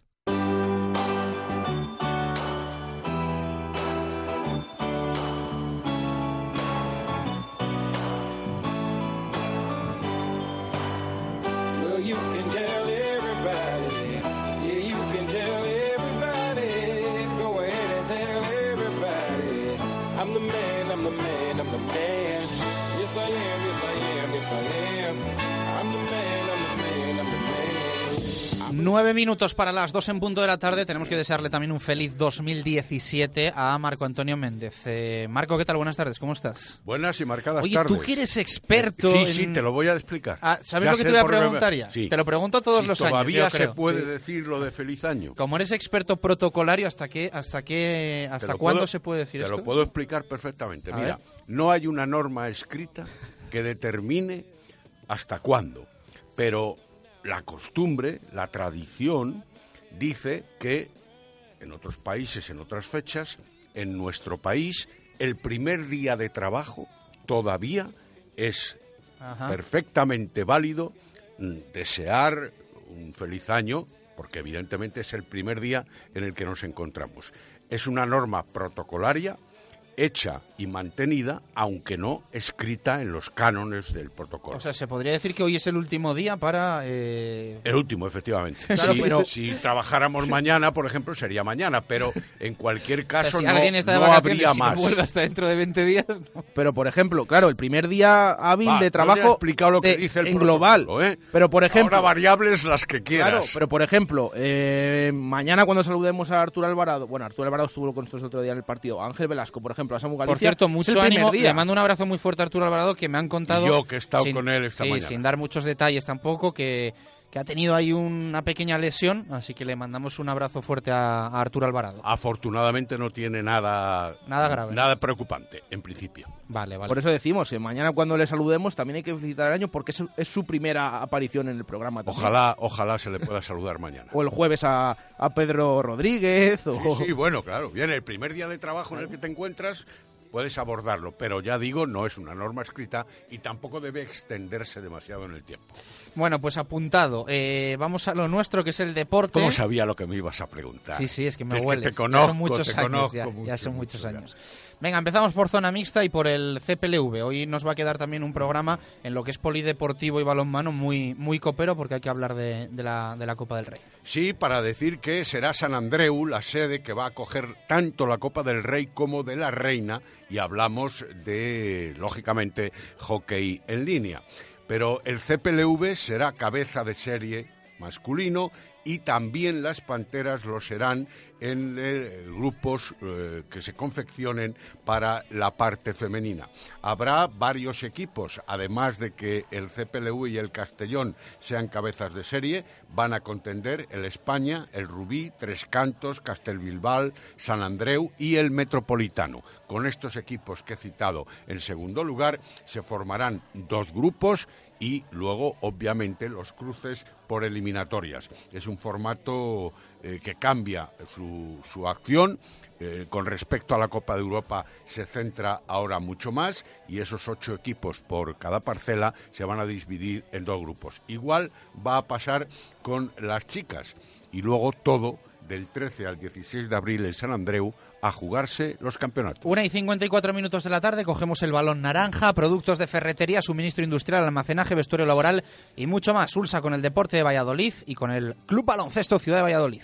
Nueve minutos para las dos en punto de la tarde. Tenemos que desearle también un feliz 2017 a Marco Antonio Méndez. Eh, Marco, ¿qué tal? Buenas tardes, ¿cómo estás? Buenas y marcadas Oye, tardes. tú que eres experto. Sí, en- sí, te lo voy a explicar. Ah, ¿Sabes Ya lo que te voy a preguntar ya? Sí. Te lo pregunto todos Si los Todavía años. yo se puede Sí. decir lo de feliz año. Como eres experto protocolario, ¿hasta qué, hasta qué, Te hasta cuándo puedo- se puede decir Te esto? lo puedo explicar perfectamente. A Mira, ver. no hay una norma escrita que determine hasta cuándo, pero la costumbre, la tradición, dice que en otros países, en otras fechas, en nuestro país, el primer día de trabajo todavía es Ajá. perfectamente válido mm, desear un feliz año, porque evidentemente es el primer día en el que nos encontramos. Es una norma protocolaria hecha y mantenida, aunque no escrita en los cánones del protocolo. O sea, se podría decir que hoy es el último día para... eh, el último, efectivamente. Claro, si, pero- si trabajáramos mañana, por ejemplo, sería mañana, pero en cualquier o sea, caso si no, alguien está de no habría no más. vuelve hasta dentro de 20 días... no. Pero, por ejemplo, claro, el primer día hábil Va, de yo ya he trabajo explicado lo que de- dice el en global. ¿eh? Pero, por ejemplo... Ahora variables las que quieras. Claro, pero por ejemplo, eh, mañana cuando saludemos a Arturo Alvarado, bueno, Arturo Alvarado estuvo con nosotros el otro día en el partido, Ángel Velasco, por ejemplo, a Samu Galicia. Por cierto, mucho ánimo. día. Le mando un abrazo muy fuerte a Arturo Alvarado, que me han contado. Yo, que he estado sin- con él esta sí, mañana. Sin dar muchos detalles tampoco, que, que ha tenido ahí una pequeña lesión, así que le mandamos un abrazo fuerte a, a Arturo Alvarado. Afortunadamente no tiene nada, Nada grave. nada preocupante, en principio. Vale, vale. Por eso decimos, que mañana cuando le saludemos también hay que felicitar el año porque es, es su primera aparición en el programa. también. Ojalá, ojalá se le pueda saludar mañana. O el jueves a, a Pedro Rodríguez. O... Sí, sí, bueno, claro. Bien, el primer día de trabajo en el que te encuentras puedes abordarlo, pero ya digo, no es una norma escrita y tampoco debe extenderse demasiado en el tiempo. Bueno, pues apuntado. Eh, vamos a lo nuestro, que es el deporte. ¿Cómo sabía lo que me ibas a preguntar? Sí, sí, es que me Es hueles. te Ya conozco, son muchos te años, conozco ya, mucho, ya son mucho, muchos ya. años. Venga, empezamos por zona mixta y por el CPLV. Hoy nos va a quedar también un programa en lo que es polideportivo y balonmano muy, muy copero porque hay que hablar de, de la, de la Copa del Rey. Sí, para decir que será San Andreu la sede que va a acoger tanto la Copa del Rey como de la Reina y hablamos de, lógicamente, hockey en línea. Pero el CPLV será cabeza de serie masculino y también las Panteras lo serán en eh, grupos eh, que se confeccionen para la parte femenina. Habrá varios equipos, además de que el CPLU y el Castellón sean cabezas de serie, van a contender el España, el Rubí, Tres Cantos, Castelbilbal, San Andreu y el Metropolitano. Con estos equipos que he citado en segundo lugar, se formarán dos grupos y luego, obviamente, los cruces por eliminatorias. Es un formato eh, que cambia su, su acción. Eh, con respecto a la Copa de Europa se centra ahora mucho más y esos ocho equipos por cada parcela se van a dividir en dos grupos. Igual va a pasar con las chicas y luego todo del 13 al 16 de abril en San Andreu a jugarse los campeonatos. Una y 54 minutos de la tarde, cogemos el balón naranja, productos de ferretería, suministro industrial, almacenaje, vestuario laboral y mucho más. Ulsa con el deporte de Valladolid y con el Club Baloncesto Ciudad de Valladolid.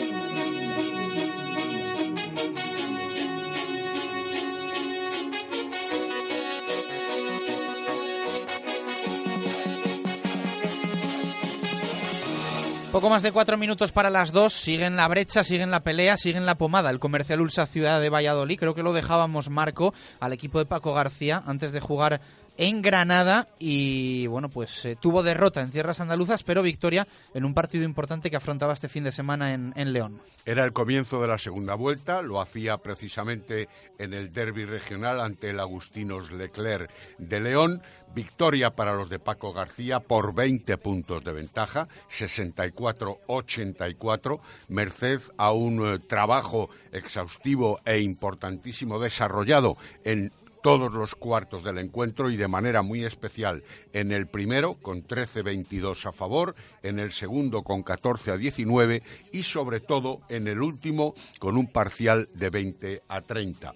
Poco más de cuatro minutos para las dos. Siguen la brecha, siguen la pelea, siguen la pomada. El comercial Ulsa Ciudad de Valladolid. Creo que lo dejábamos Marco al equipo de Paco García antes de jugar en Granada y bueno, pues eh, tuvo derrota en tierras andaluzas, pero victoria en un partido importante que afrontaba este fin de semana en, León. Era el comienzo de la segunda vuelta, lo hacía precisamente en el derby regional ante el Agustinos Leclerc de León. Victoria para los de Paco García por 20 puntos de ventaja, 64-84, merced a un eh, trabajo exhaustivo e importantísimo desarrollado en todos los cuartos del encuentro y de manera muy especial en el primero con 13-22 a favor, en el segundo con 14 a 19 y sobre todo en el último con un parcial de 20 a 30.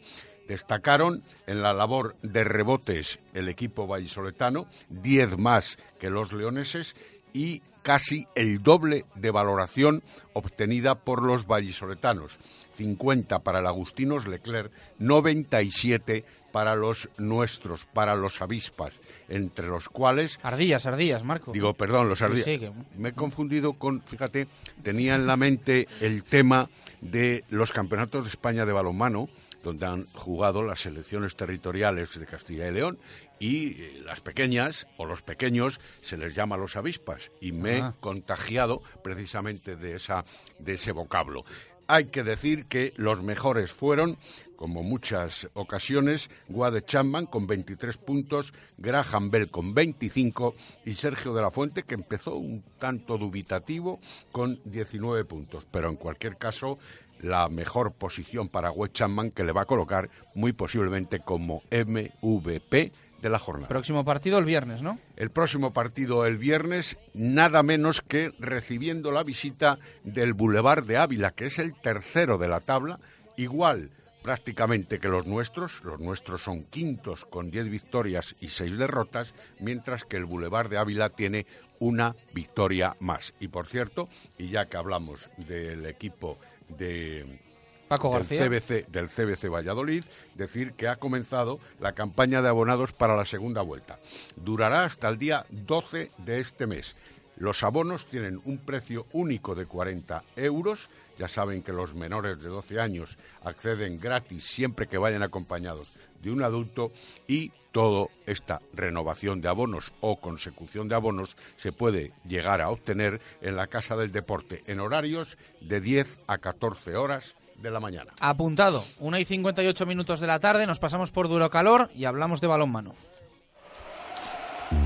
Destacaron en la labor de rebotes el equipo vallisoletano, 10 más que los leoneses y casi el doble de valoración obtenida por los vallisoletanos. 50 para el Agustinos Leclerc, 97 para los nuestros, para los avispas, entre los cuales... Ardillas, ardillas, Marco. Digo, perdón, los ardillas. Sí, que- Me he confundido con, fíjate, tenía en la mente el tema de los campeonatos de España de balonmano, donde han jugado las selecciones territoriales de Castilla y León, y eh, las pequeñas o los pequeños se les llama los avispas, y me Ah. he contagiado precisamente de, esa, de ese vocablo. Hay que decir que los mejores fueron, como muchas ocasiones, Guade Chapman con 23 puntos, Graham Bell con 25 y Sergio de la Fuente, que empezó un tanto dubitativo, con 19 puntos. Pero en cualquier caso, la mejor posición para Wade Chapman, que le va a colocar muy posiblemente como MVP de la jornada. Próximo partido el viernes, ¿no? El próximo partido el viernes, nada menos que recibiendo la visita del Boulevard de Ávila, que es el tercero de la tabla, igual prácticamente que los nuestros. Los nuestros son quintos con 10 victorias y 6 derrotas, mientras que el Boulevard de Ávila tiene una victoria más. Y por cierto, y ya que hablamos del equipo de Paco del. CBC, del CBC Valladolid, decir que ha comenzado la campaña de abonados para la segunda vuelta. Durará hasta el día 12 de este mes. Los abonos tienen un precio único de 40 euros. Ya saben que los menores de 12 años acceden gratis siempre que vayan acompañados de un adulto y toda esta renovación de abonos o consecución de abonos se puede llegar a obtener en la Casa del Deporte en horarios de 10 a 14 horas de la mañana. Apuntado, 1 y 58 minutos de la tarde, nos pasamos por duro calor y hablamos de balonmano.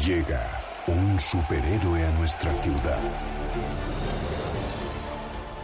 Llega un superhéroe a nuestra ciudad.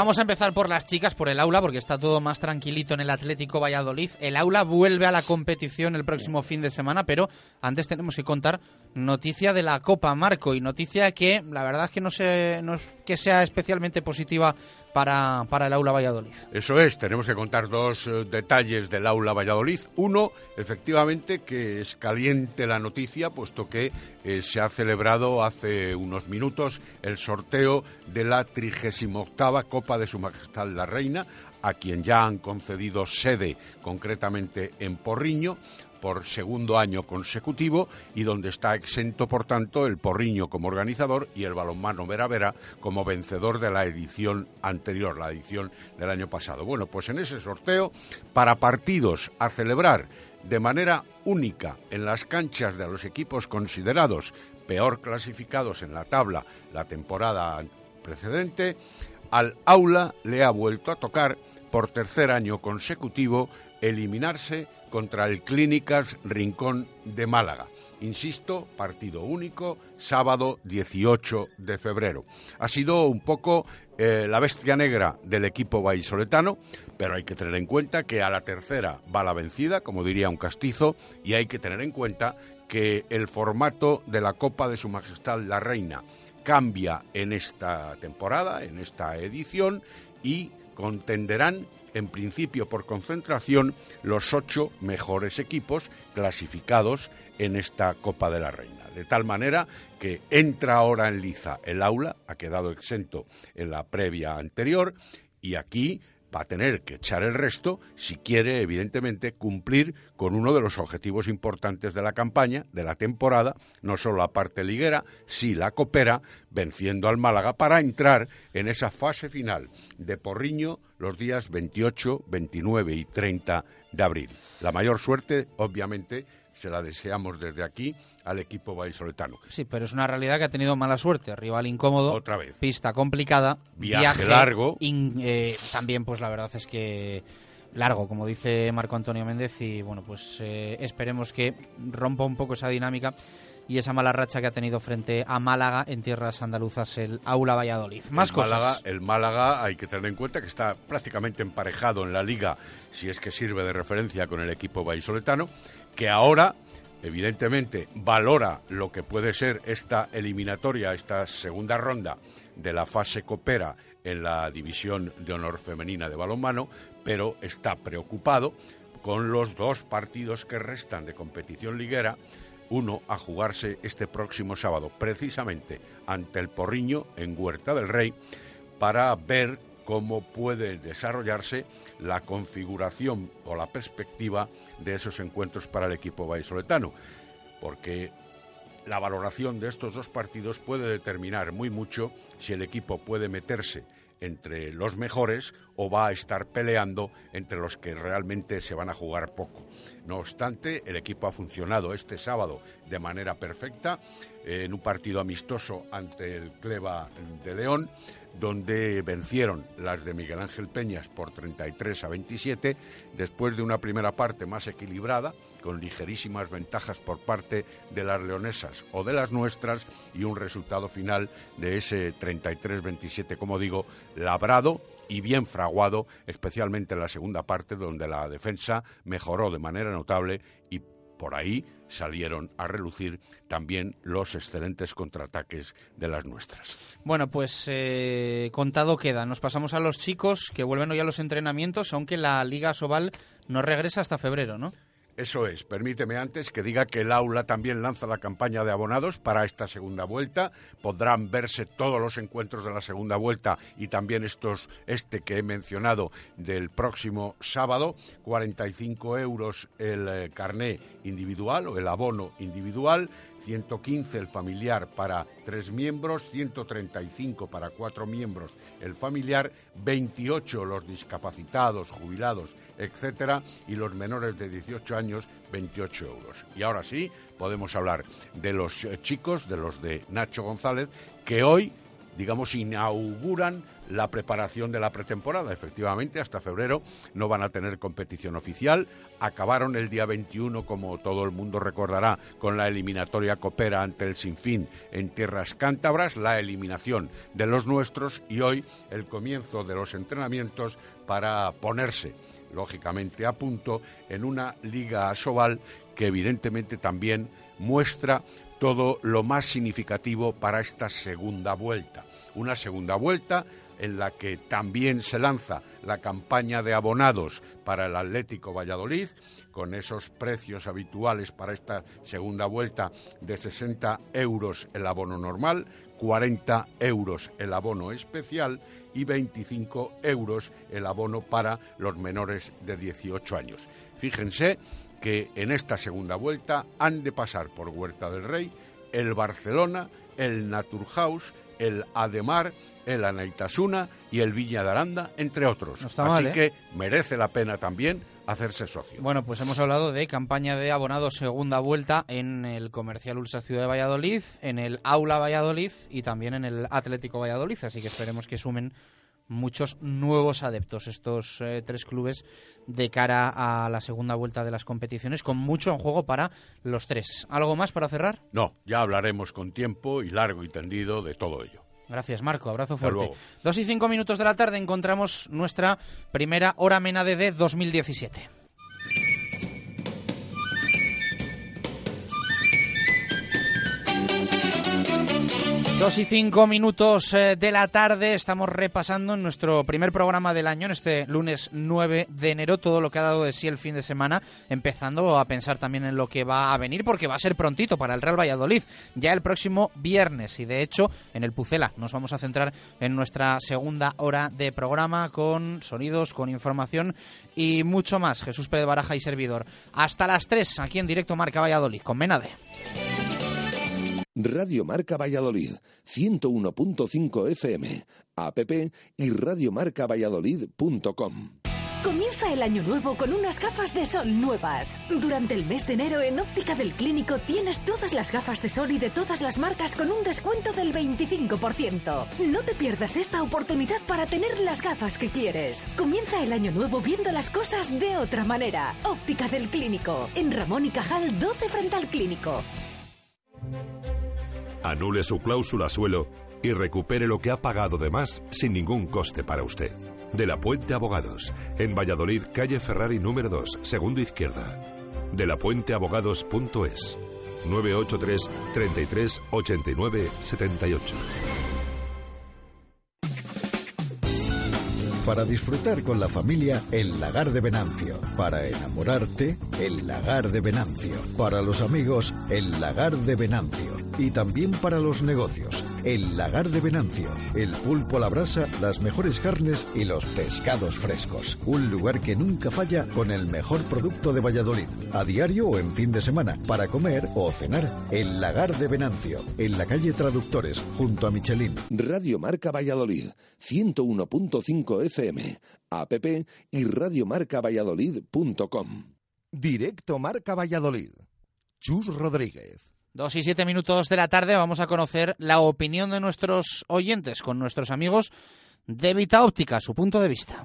Vamos a empezar por las chicas, por el aula, porque está todo más tranquilito en el Atlético Valladolid. El aula vuelve a la competición el próximo fin de semana, pero antes tenemos que contar noticia de la Copa Marco y noticia que la verdad es que no, se, no es que sea especialmente positiva para, para el aula Valladolid. Eso es, tenemos que contar dos eh, detalles del aula Valladolid. Uno, efectivamente, que es caliente la noticia, puesto que eh, se ha celebrado hace unos minutos el sorteo de la 38 Copa de Su Majestad la Reina, a quien ya han concedido sede, concretamente en Porriño por segundo año consecutivo y donde está exento, por tanto, el Porriño como organizador y el balonmano Vera Vera como vencedor de la edición anterior, la edición del año pasado. Bueno, pues en ese sorteo, para partidos a celebrar de manera única en las canchas de los equipos considerados peor clasificados en la tabla la temporada precedente, al aula le ha vuelto a tocar por tercer año consecutivo eliminarse contra el Clínicas Rincón de Málaga. Insisto, partido único, sábado 18 de febrero. Ha sido un poco eh, la bestia negra del equipo vallisoletano, pero hay que tener en cuenta que a la tercera va la vencida, como diría un castizo, y hay que tener en cuenta que el formato de la Copa de Su Majestad la Reina cambia en esta temporada, en esta edición, y contenderán en principio por concentración los ocho mejores equipos clasificados en esta Copa de la Reina. De tal manera que entra ahora en liza el aula, ha quedado exento en la previa anterior, y aquí va a tener que echar el resto si quiere, evidentemente, cumplir con uno de los objetivos importantes de la campaña, de la temporada, no solo la parte liguera, sí la copera, venciendo al Málaga para entrar en esa fase final de Porriño los días 28, 29 y 30 de abril. La mayor suerte, obviamente, se la deseamos desde aquí al equipo vallisoletano. Sí, pero es una realidad que ha tenido mala suerte. Rival incómodo. Otra vez. Pista complicada. Viaje, largo. Eh, también, pues la verdad es que largo, como dice Marco Antonio Méndez. Y bueno, pues eh, esperemos que rompa un poco esa dinámica y esa mala racha que ha tenido frente a Málaga en tierras andaluzas el Aula Valladolid. Más el cosas. Málaga, el Málaga hay que tener en cuenta que está prácticamente emparejado en la liga, si es que sirve de referencia con el equipo vallisoletano, que ahora evidentemente valora lo que puede ser esta eliminatoria, esta segunda ronda de la fase copera en la división de honor femenina de balonmano, pero está preocupado con los dos partidos que restan de competición liguera, uno a jugarse este próximo sábado, precisamente ante el Porriño en Huerta del Rey, para ver cómo puede desarrollarse la configuración o la perspectiva de esos encuentros para el equipo vallisoletano, porque la valoración de estos dos partidos puede determinar muy mucho si el equipo puede meterse entre los mejores o va a estar peleando entre los que realmente se van a jugar poco. No obstante, el equipo ha funcionado este sábado de manera perfecta en un partido amistoso ante el Cleva de León donde vencieron las de Miguel Ángel Peñas por 33 a 27, después de una primera parte más equilibrada, con ligerísimas ventajas por parte de las leonesas o de las nuestras, y un resultado final de ese 33-27, como digo, labrado y bien fraguado, especialmente en la segunda parte, donde la defensa mejoró de manera notable y por ahí salieron a relucir también los excelentes contraataques de las nuestras. Bueno, pues eh, contado queda. Nos pasamos a los chicos que vuelven hoy a los entrenamientos, aunque la Liga Sobal no regresa hasta febrero, ¿no? Eso es. Permíteme antes que diga que el aula también lanza la campaña de abonados para esta segunda vuelta. Podrán verse todos los encuentros de la segunda vuelta y también estos, este que he mencionado del próximo sábado. 45 euros el eh, carné individual o el abono individual. 115 el familiar para tres miembros, 135 para cuatro miembros el familiar, 28 los discapacitados, jubilados etcétera, y los menores de 18 años 28 euros. Y ahora sí, podemos hablar de los eh, chicos, de los de Nacho González, que hoy, digamos, inauguran la preparación de la pretemporada. Efectivamente, hasta febrero no van a tener competición oficial. Acabaron el día 21, como todo el mundo recordará, con la eliminatoria Copera ante el Sinfín en tierras cántabras, la eliminación de los nuestros y hoy el comienzo de los entrenamientos para ponerse lógicamente a punto en una liga asobal que evidentemente también muestra todo lo más significativo para esta segunda vuelta. Una segunda vuelta en la que también se lanza la campaña de abonados para el Atlético Valladolid, con esos precios habituales para esta segunda vuelta de 60 euros el abono normal, 40 euros el abono especial y 25 euros el abono para los menores de 18 años. Fíjense que en esta segunda vuelta han de pasar por Huerta del Rey el Barcelona, el Naturhaus, el Ademar, el Anaitasuna y el Viña de Aranda, entre otros. Así ¿eh? que merece la pena también hacerse socio. Bueno, pues hemos hablado de campaña de abonados segunda vuelta en el Comercial Ulsa Ciudad de Valladolid, en el Aula Valladolid y también en el Atlético Valladolid, así que esperemos que sumen muchos nuevos adeptos estos eh, tres clubes de cara a la segunda vuelta de las competiciones, con mucho en juego para los tres. ¿Algo más para cerrar? No, ya hablaremos con tiempo y largo y tendido de todo ello. Gracias, Marco. Abrazo fuerte. Dos y cinco minutos de la tarde encontramos nuestra primera hora mena de 2017. Dos y cinco minutos eh, de la tarde estamos repasando en nuestro primer programa del año, en este lunes 9 de enero, todo lo que ha dado de sí el fin de semana, empezando a pensar también en lo que va a venir, porque va a ser prontito para el Real Valladolid, ya el próximo viernes. Y de hecho, en el Pucela nos vamos a centrar en nuestra segunda hora de programa con sonidos, con información y mucho más. Jesús Pérez Baraja y servidor. Hasta las 3, aquí en directo Marca Valladolid, con Menade. Radio Marca Valladolid, 101.5 FM, app y radiomarcavalladolid.com. Comienza el año nuevo con unas gafas de sol nuevas. Durante el mes de enero en Óptica del Clínico tienes todas las gafas de sol y de todas las marcas con un descuento del 25%. No te pierdas esta oportunidad para tener las gafas que quieres. Comienza el año nuevo viendo las cosas de otra manera. Óptica del Clínico, en Ramón y Cajal 12 frente al Clínico. Anule su cláusula suelo y recupere lo que ha pagado de más sin ningún coste para usted. De la Puente Abogados, en Valladolid, calle Ferrari número 2, segundo izquierda. De la Abogados.es 983 33 89 78. Para disfrutar con la familia, el lagar de Venancio. Para enamorarte, el lagar de Venancio. Para los amigos, el lagar de Venancio. Y también para los negocios, el lagar de Venancio. El pulpo a la brasa, las mejores carnes y los pescados frescos. Un lugar que nunca falla con el mejor producto de Valladolid. A diario o en fin de semana, para comer o cenar. El lagar de Venancio. En la calle Traductores, junto a Michelin. Radio Marca Valladolid, 101.5 FM, app y radiomarcavalladolid.com. Directo Marca Valladolid. Chus Rodríguez. Dos y siete minutos de la tarde vamos a conocer la opinión de nuestros oyentes con nuestros amigos de Vita Óptica, su punto de vista.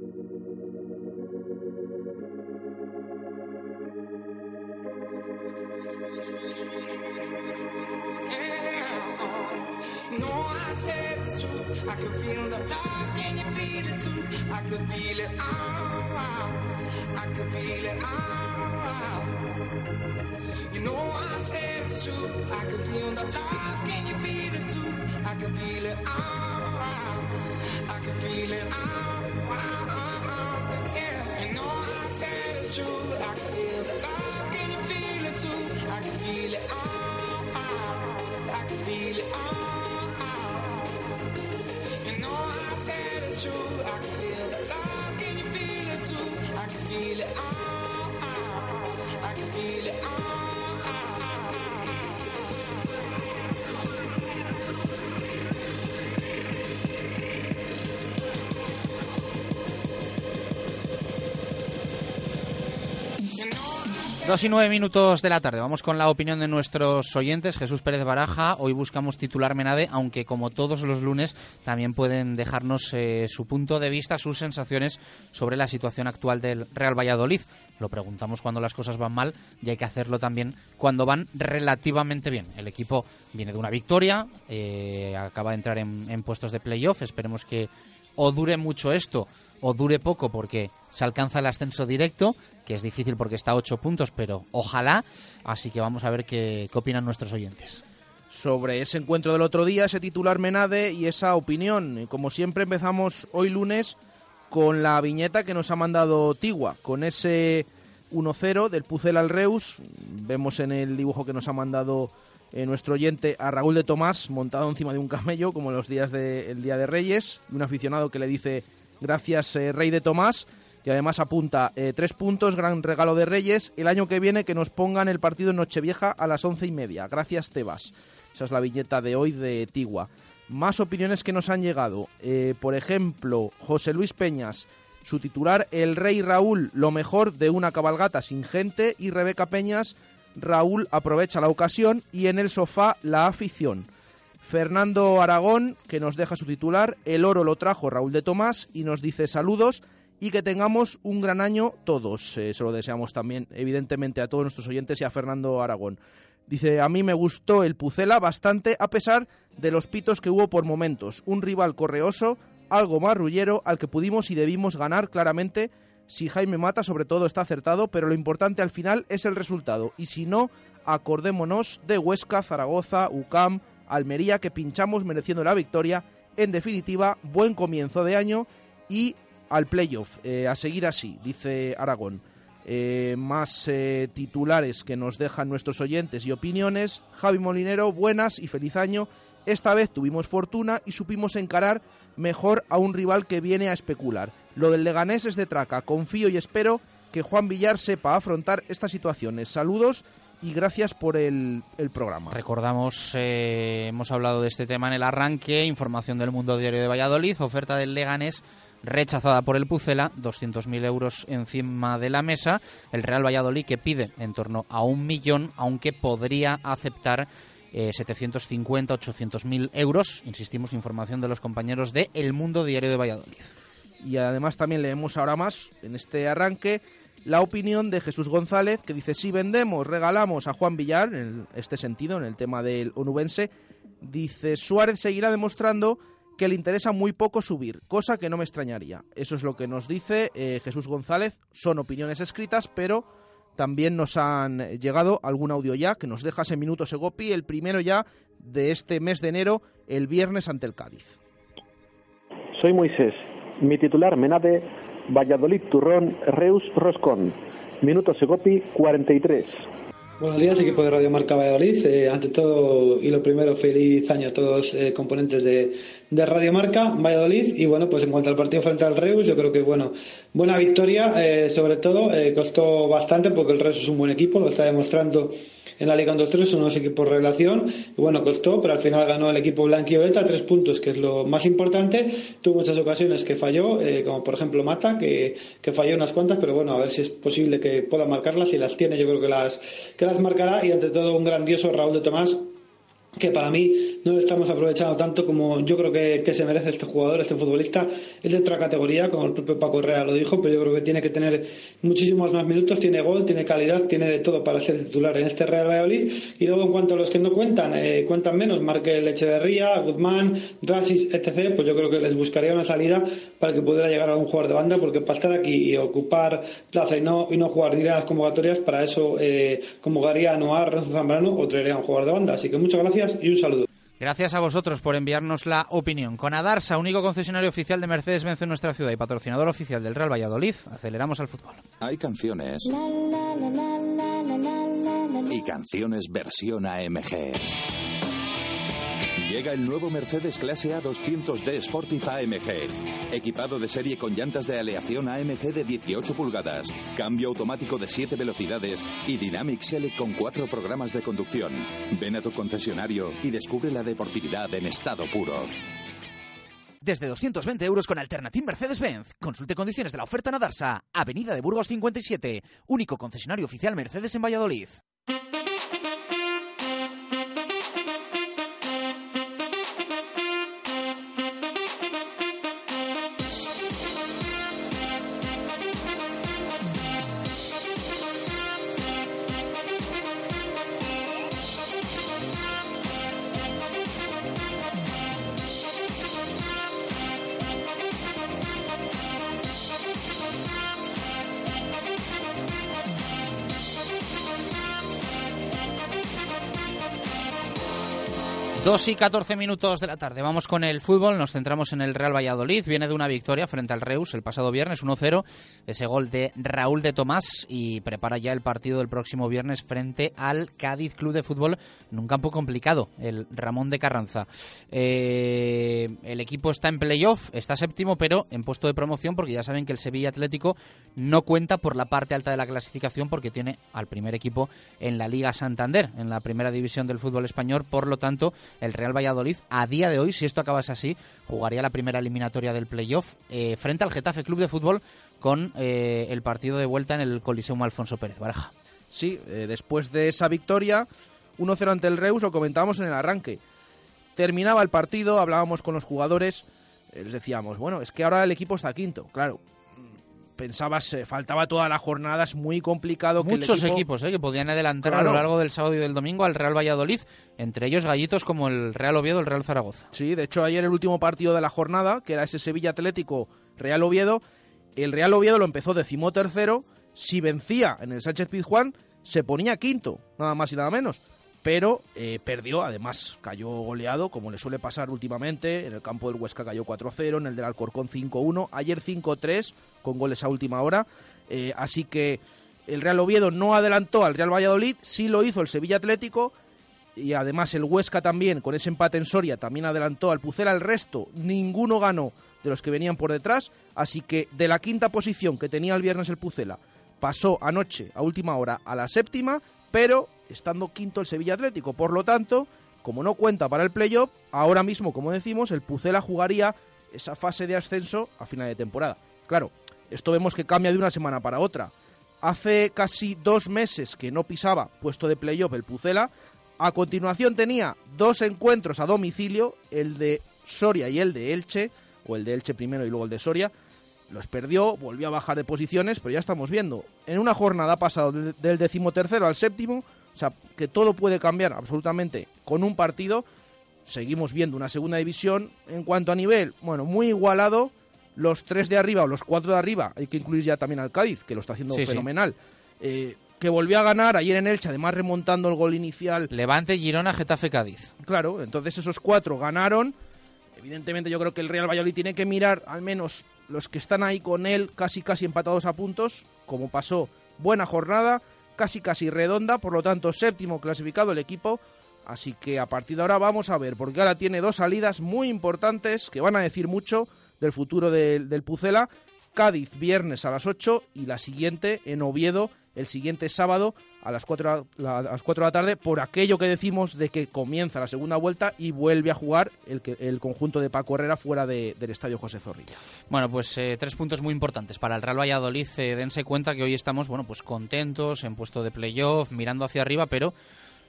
No, I said it's true. I could feel the love. Can you feel it too? I could feel it oh, all. I could feel it oh, all. You know I said it's true. I could feel the love. Can you feel it too? I could feel it oh, all. I could feel it all. Yeah. You know I said it's true. I could feel the love. Can you feel it too? I could feel it all. I could feel it all. Said it's true. I can feel the love. Can you feel it too? I can feel it all. I can feel it all. Dos y nueve minutos de la tarde. Vamos con la opinión de nuestros oyentes. Jesús Pérez Baraja. Hoy buscamos titular Menade, aunque como todos los lunes también pueden dejarnos eh, su punto de vista, sus sensaciones sobre la situación actual del Real Valladolid. Lo preguntamos cuando las cosas van mal y hay que hacerlo también cuando van relativamente bien. El equipo viene de una victoria, eh, acaba de entrar en, en puestos de playoff. Esperemos que o dure mucho esto o dure poco porque se alcanza el ascenso directo, que es difícil porque está a ocho puntos, pero ojalá. Así que vamos a ver qué, opinan nuestros oyentes. Sobre ese encuentro del otro día, ese titular Menade y esa opinión. Como siempre empezamos hoy lunes con la viñeta que nos ha mandado Tigua, con ese 1-0 del Pucel al Reus. Vemos en el dibujo que nos ha mandado eh, nuestro oyente a Raúl de Tomás montado encima de un camello, como los días del Día de Reyes, un aficionado que le dice gracias eh, Rey de Tomás, y además apunta eh, tres puntos, gran regalo de Reyes, el año que viene que nos pongan el partido en Nochevieja a las once y media. Gracias Tebas. Esa es la viñeta de hoy de Tigua. Más opiniones que nos han llegado. Eh, por ejemplo, José Luis Peñas, su titular, el Rey Raúl, lo mejor de una cabalgata sin gente, y Rebeca Peñas, Raúl aprovecha la ocasión y en el sofá la afición. Fernando Aragón, que nos deja su titular, el oro lo trajo Raúl de Tomás y nos dice saludos y que tengamos un gran año todos. Eh, se lo deseamos también, evidentemente, a todos nuestros oyentes y a Fernando Aragón. Dice, a mí me gustó el Pucela bastante a pesar de los pitos que hubo por momentos. Un rival correoso, algo marrullero, al que pudimos y debimos ganar claramente. Si Jaime Mata sobre todo está acertado, pero lo importante al final es el resultado. Y si no, acordémonos de Huesca, Zaragoza, UCAM, Almería, que pinchamos mereciendo la victoria. En definitiva, buen comienzo de año y al playoff. Eh, a seguir así, dice Aragón. Eh, más eh, titulares que nos dejan nuestros oyentes y opiniones. Javi Molinero, buenas y feliz año. Esta vez tuvimos fortuna y supimos encarar mejor a un rival que viene a especular. Lo del Leganés es de traca. Confío y espero que Juan Villar sepa afrontar estas situaciones. Saludos y gracias por el, el programa. Recordamos, hemos hablado de este tema en el arranque, información del Mundo Diario de Valladolid, oferta del Leganés rechazada por el Pucela, 200.000 euros encima de la mesa, el Real Valladolid que pide en torno a un millón, aunque podría aceptar eh, 750, 800.000 euros, insistimos, información de los compañeros de El Mundo Diario de Valladolid. Y además también leemos ahora más, en este arranque, la opinión de Jesús González, que dice, si vendemos, regalamos a Juan Villar, en este sentido, en el tema del onubense, dice, Suárez seguirá demostrando que le interesa muy poco subir, cosa que no me extrañaría. Eso es lo que nos dice eh, Jesús González. Son opiniones escritas, pero también nos han llegado algún audio ya que nos deja ese minuto Segopi, el primero ya de este mes de enero, el viernes ante el Cádiz. Soy Moisés. Mi titular Menade, Valladolid Turrón, Reus Roscón. Minuto Segopi 43. Buenos días, equipo de Radio Marca Valladolid. Eh, ante todo y lo primero, feliz año a todos eh, componentes de, de, Radio Marca Valladolid. Y bueno, pues en cuanto al partido frente al Reus, yo creo que bueno, buena victoria. Eh, sobre todo, eh, costó bastante porque el Reus es un buen equipo, lo está demostrando en la Liga 2-3, son unos equipos revelación. Y bueno, costó, pero al final ganó el equipo blanquioleta, tres puntos, que es lo más importante. Tuvo muchas ocasiones que falló, eh, como por ejemplo Mata, que, que, falló unas cuantas, pero bueno, a ver si es posible que pueda marcarlas. Si las tiene, yo creo que las, que las marcará. Y ante todo, un grandioso Raúl de Tomás que para mí no lo estamos aprovechando tanto como yo creo que, que, se merece este jugador, este futbolista. Es de otra categoría, como el propio Paco Herrera lo dijo, pero yo creo que tiene que tener muchísimos más minutos, tiene gol, tiene calidad, tiene de todo para ser titular en este Real Valladolid. Y luego, en cuanto a los que no cuentan, eh, cuentan menos, Markel Echeverría, Guzmán, Rasis, etc., pues yo creo que les buscaría una salida para que pudiera llegar a un jugador de banda, porque para estar aquí y ocupar plaza y no, y no jugar ni en las convocatorias, para eso eh, convocaría a Noar, Renzo Zambrano o traería a un jugador de banda. Así que muchas gracias y un saludo. Gracias a vosotros por enviarnos la opinión. Con Adarsa, único concesionario oficial de Mercedes-Benz en nuestra ciudad y patrocinador oficial del Real Valladolid, aceleramos al fútbol. Hay canciones y canciones versión AMG. Llega el nuevo Mercedes Clase A 200D Sportif AMG. Equipado de serie con llantas de aleación AMG de 18 pulgadas, cambio automático de 7 velocidades y Dynamic Select con 4 programas de conducción. Ven a tu concesionario y descubre la deportividad en estado puro. Desde 220 euros con Alternative Mercedes-Benz. Consulte condiciones de la oferta en Adarsa, Avenida de Burgos 57, único concesionario oficial Mercedes en Valladolid. Dos y 14 minutos de la tarde. Vamos con el fútbol. Nos centramos en el Real Valladolid. Viene de una victoria frente al Reus el pasado viernes, 1-0. Ese gol de Raúl de Tomás y prepara ya el partido del próximo viernes frente al Cádiz Club de Fútbol en un campo complicado, el Ramón de Carranza. Eh, el equipo está en playoff, está séptimo, pero en puesto de promoción porque ya saben que el Sevilla Atlético no cuenta por la parte alta de la clasificación porque tiene al primer equipo en la Liga Santander, en la primera división del fútbol español. Por lo tanto, el Real Valladolid, a día de hoy, si esto acabase así, jugaría la primera eliminatoria del playoff eh, frente al Getafe Club de Fútbol con eh, el partido de vuelta en el Coliseum Alfonso Pérez Baraja. Sí, eh, después de esa victoria, 1-0 ante el Reus, lo comentábamos en el arranque. terminaba el partido, hablábamos con los jugadores, les decíamos, bueno, es que ahora el equipo está quinto. Claro, pensabas, eh, faltaba toda la jornada, es muy complicado. Muchos que el equipo... equipos eh, que podían adelantar a lo largo del sábado y del domingo al Real Valladolid, entre ellos gallitos como el Real Oviedo, el Real Zaragoza. Sí, de hecho ayer el último partido de la jornada, que era ese Sevilla Atlético Real Oviedo, el Real Oviedo lo empezó decimotercero, si vencía en el Sánchez Pizjuán se ponía quinto, nada más y nada menos. Pero eh, perdió, además cayó goleado, como le suele pasar últimamente. En el campo del Huesca cayó 4-0, en el del Alcorcón 5-1, ayer 5-3, con goles a última hora. Eh, así que el Real Oviedo no adelantó al Real Valladolid, sí lo hizo el Sevilla Atlético, y además el Huesca también, con ese empate en Soria, también adelantó al Pucela. El resto, ninguno ganó de los que venían por detrás. Así que de la quinta posición que tenía el viernes el Pucela, pasó anoche a última hora a la séptima, pero estando quinto el Sevilla Atlético. Por lo tanto, como no cuenta para el playoff, ahora mismo, como decimos, el Pucela jugaría esa fase de ascenso a final de temporada. Claro, esto vemos que cambia de una semana para otra. Hace casi dos meses que no pisaba puesto de playoff el Pucela. A continuación tenía dos encuentros a domicilio, el de Soria y el de Elche, o el de Elche primero y luego el de Soria. Los perdió, volvió a bajar de posiciones, pero ya estamos viendo. En una jornada ha pasado del, decimotercero al séptimo, o sea, que todo puede cambiar absolutamente con un partido. Seguimos viendo una segunda división. En cuanto a nivel, bueno, muy igualado. Los tres de arriba o los cuatro de arriba, hay que incluir ya también al Cádiz, que lo está haciendo Sí, sí. fenomenal. Eh, que volvió a ganar ayer en Elche, además remontando el gol inicial. Levante, Girona, Getafe, Cádiz. Claro, entonces esos cuatro ganaron. Evidentemente yo creo que el Real Valladolid tiene que mirar al menos los que están ahí con él casi casi empatados a puntos, como pasó buena jornada, casi casi redonda, por lo tanto séptimo clasificado el equipo. Así que a partir de ahora vamos a ver, porque ahora tiene dos salidas muy importantes que van a decir mucho del futuro del, Pucela. Cádiz viernes a las 8 y la siguiente en Oviedo el siguiente sábado a las 4, la- a las 4 de la tarde por aquello que decimos de que comienza la segunda vuelta y vuelve a jugar el, el conjunto de Paco Herrera fuera de- del estadio José Zorrilla. Bueno, pues eh, tres puntos muy importantes para el Real Valladolid. Eh, dense cuenta que hoy estamos, bueno, pues contentos, en puesto de playoff, mirando hacia arriba, pero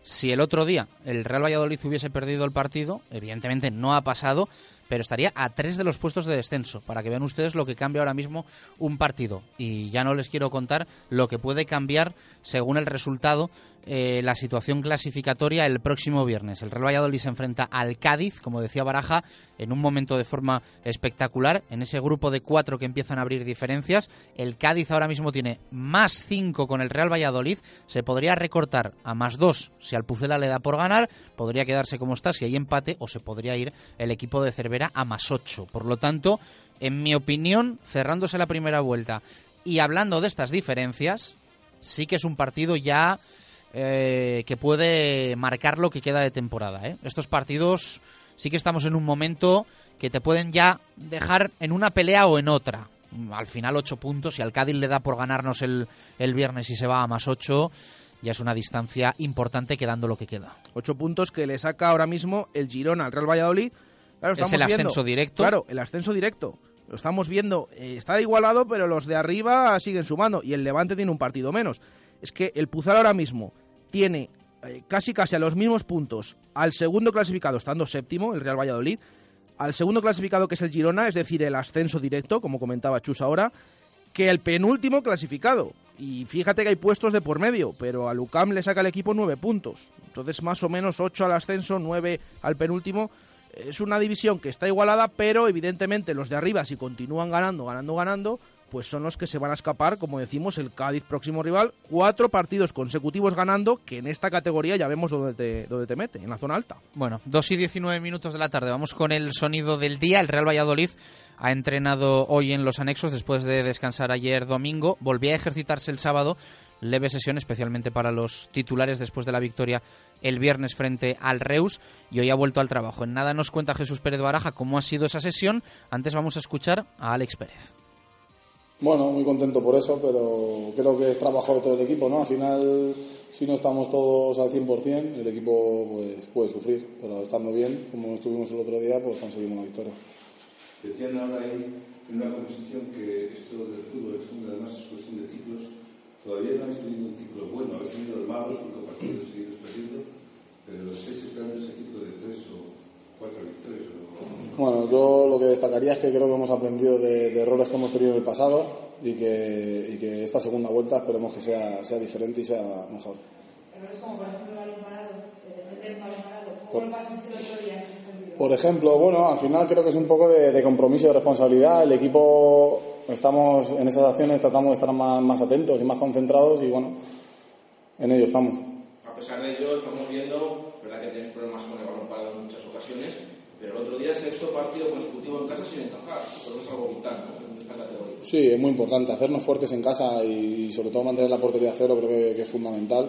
si el otro día el Real Valladolid hubiese perdido el partido, evidentemente no ha pasado, pero estaría a tres de los puestos de descenso, para que vean ustedes lo que cambia ahora mismo un partido. Y ya no les quiero contar lo que puede cambiar según el resultado eh, la situación clasificatoria el próximo viernes. El Real Valladolid se enfrenta al Cádiz, como decía Baraja, en un momento de forma espectacular, en ese grupo de cuatro que empiezan a abrir diferencias. El Cádiz ahora mismo tiene más cinco con el Real Valladolid, se podría recortar a más dos si al Pucela le da por ganar, podría quedarse como está si hay empate, o se podría ir el equipo de Cervera a más ocho. Por lo tanto, en mi opinión, cerrándose la primera vuelta y hablando de estas diferencias, sí que es un partido ya eh, que puede marcar lo que queda de temporada. ¿eh? Estos partidos sí que estamos en un momento que te pueden ya dejar en una pelea o en otra. Al final ocho puntos, si al Cádiz le da por ganarnos el, el viernes y se va a más ocho, ya es una distancia importante quedando lo que queda. Ocho puntos que le saca ahora mismo el Girona al Real Valladolid. Claro, Es el viendo- ascenso directo. Claro, el ascenso directo. Lo estamos viendo. eh, está igualado, pero los de arriba siguen sumando. Y el Levante tiene un partido menos. Es que el Puzal ahora mismo tiene eh, casi casi a los mismos puntos al segundo clasificado, estando séptimo, el Real Valladolid. Al segundo clasificado, que es el Girona, es decir, el ascenso directo, como comentaba Chus ahora, que el penúltimo clasificado. Y fíjate que hay puestos de por medio, pero a Lucam le saca el equipo nueve puntos. Entonces, más o menos ocho al ascenso, nueve al penúltimo. Es una división que está igualada, pero evidentemente los de arriba, si continúan ganando, ganando, ganando, pues son los que se van a escapar, como decimos, el Cádiz próximo rival. Cuatro partidos consecutivos ganando, que en esta categoría ya vemos dónde te, dónde te mete, en la zona alta. Bueno, 2 y 19 minutos de la tarde. Vamos con el sonido del día. El Real Valladolid ha entrenado hoy en los anexos después de descansar ayer domingo. Volvía a ejercitarse el sábado. Leve sesión, especialmente para los titulares después de la victoria el viernes frente al Reus. Y hoy ha vuelto al trabajo. En nada nos cuenta Jesús Pérez Baraja cómo ha sido esa sesión. Antes vamos a escuchar a Alex Pérez. Bueno, muy contento por eso, pero creo que es trabajo de todo el equipo, ¿no? Al final, si no estamos todos al 100%, el equipo pues, puede sufrir, pero estando bien, como estuvimos el otro día, pues conseguimos la victoria. Decían ahora ahí en una composición que esto del fútbol es una, además es cuestión de ciclos. Todavía no habéis tenido un ciclo bueno, habéis tenido el malo, cinco partidos seguidos perdiendo, pero estáis esperando ese ciclo de tres o cuatro victorias. Bueno, yo lo que destacaría es que creo que hemos aprendido de, de errores que hemos tenido en el pasado y que, y que esta segunda vuelta esperemos que sea, sea diferente y sea mejor. Errores como, por ejemplo, el balón parado, defender un balón parado. ¿Cómo lo pasaste el otro día en ese sentido? Por ejemplo, bueno, al final creo que es un poco de, de compromiso y de responsabilidad. El equipo, estamos en esas acciones, tratamos de estar más, más atentos y más concentrados y bueno, en ello estamos. A pesar de ello, estamos viendo, verdad que tienes problemas con el balón parado en muchas ocasiones, pero el otro día sexto partido consecutivo en casa sin encajar. Eso es algo vital ¿no? en esta categoría. Sí, es muy importante hacernos fuertes en casa y, y sobre todo mantener la portería a cero creo que, que, es fundamental.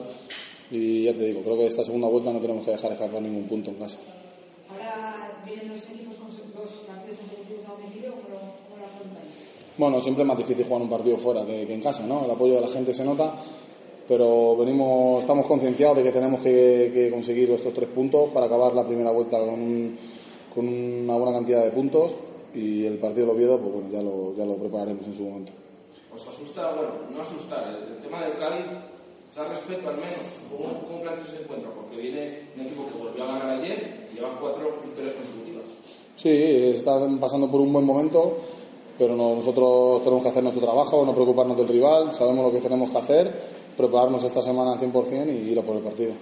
Y ya te digo, creo que esta segunda vuelta no tenemos que dejar escapar ningún punto en casa. Ahora vienen los equipos con sus dos partidos consecutivos a un equipo, ¿cómo lo, cómo lo afrontáis? Bueno, siempre es más difícil jugar un partido fuera que, que en casa, ¿no? El apoyo de la gente se nota, pero venimos, estamos concienciados de que tenemos que, que conseguir estos tres puntos para acabar la primera vuelta con, un, con una buena cantidad de puntos y el partido de Oviedo, pues bueno, ya lo, ya lo prepararemos en su momento. ¿Os asusta, bueno, no asustar, el, el tema del Cádiz, da respeto al menos? ¿Cómo, cómo planteas ese encuentro? Porque viene un equipo que volvió a ganar ayer y lleva cuatro victorias consecutivas. Sí, están pasando por un buen momento, pero no, nosotros tenemos que hacer nuestro trabajo, no preocuparnos del rival, sabemos lo que tenemos que hacer, prepararnos esta semana al 100% y ir a por el partido.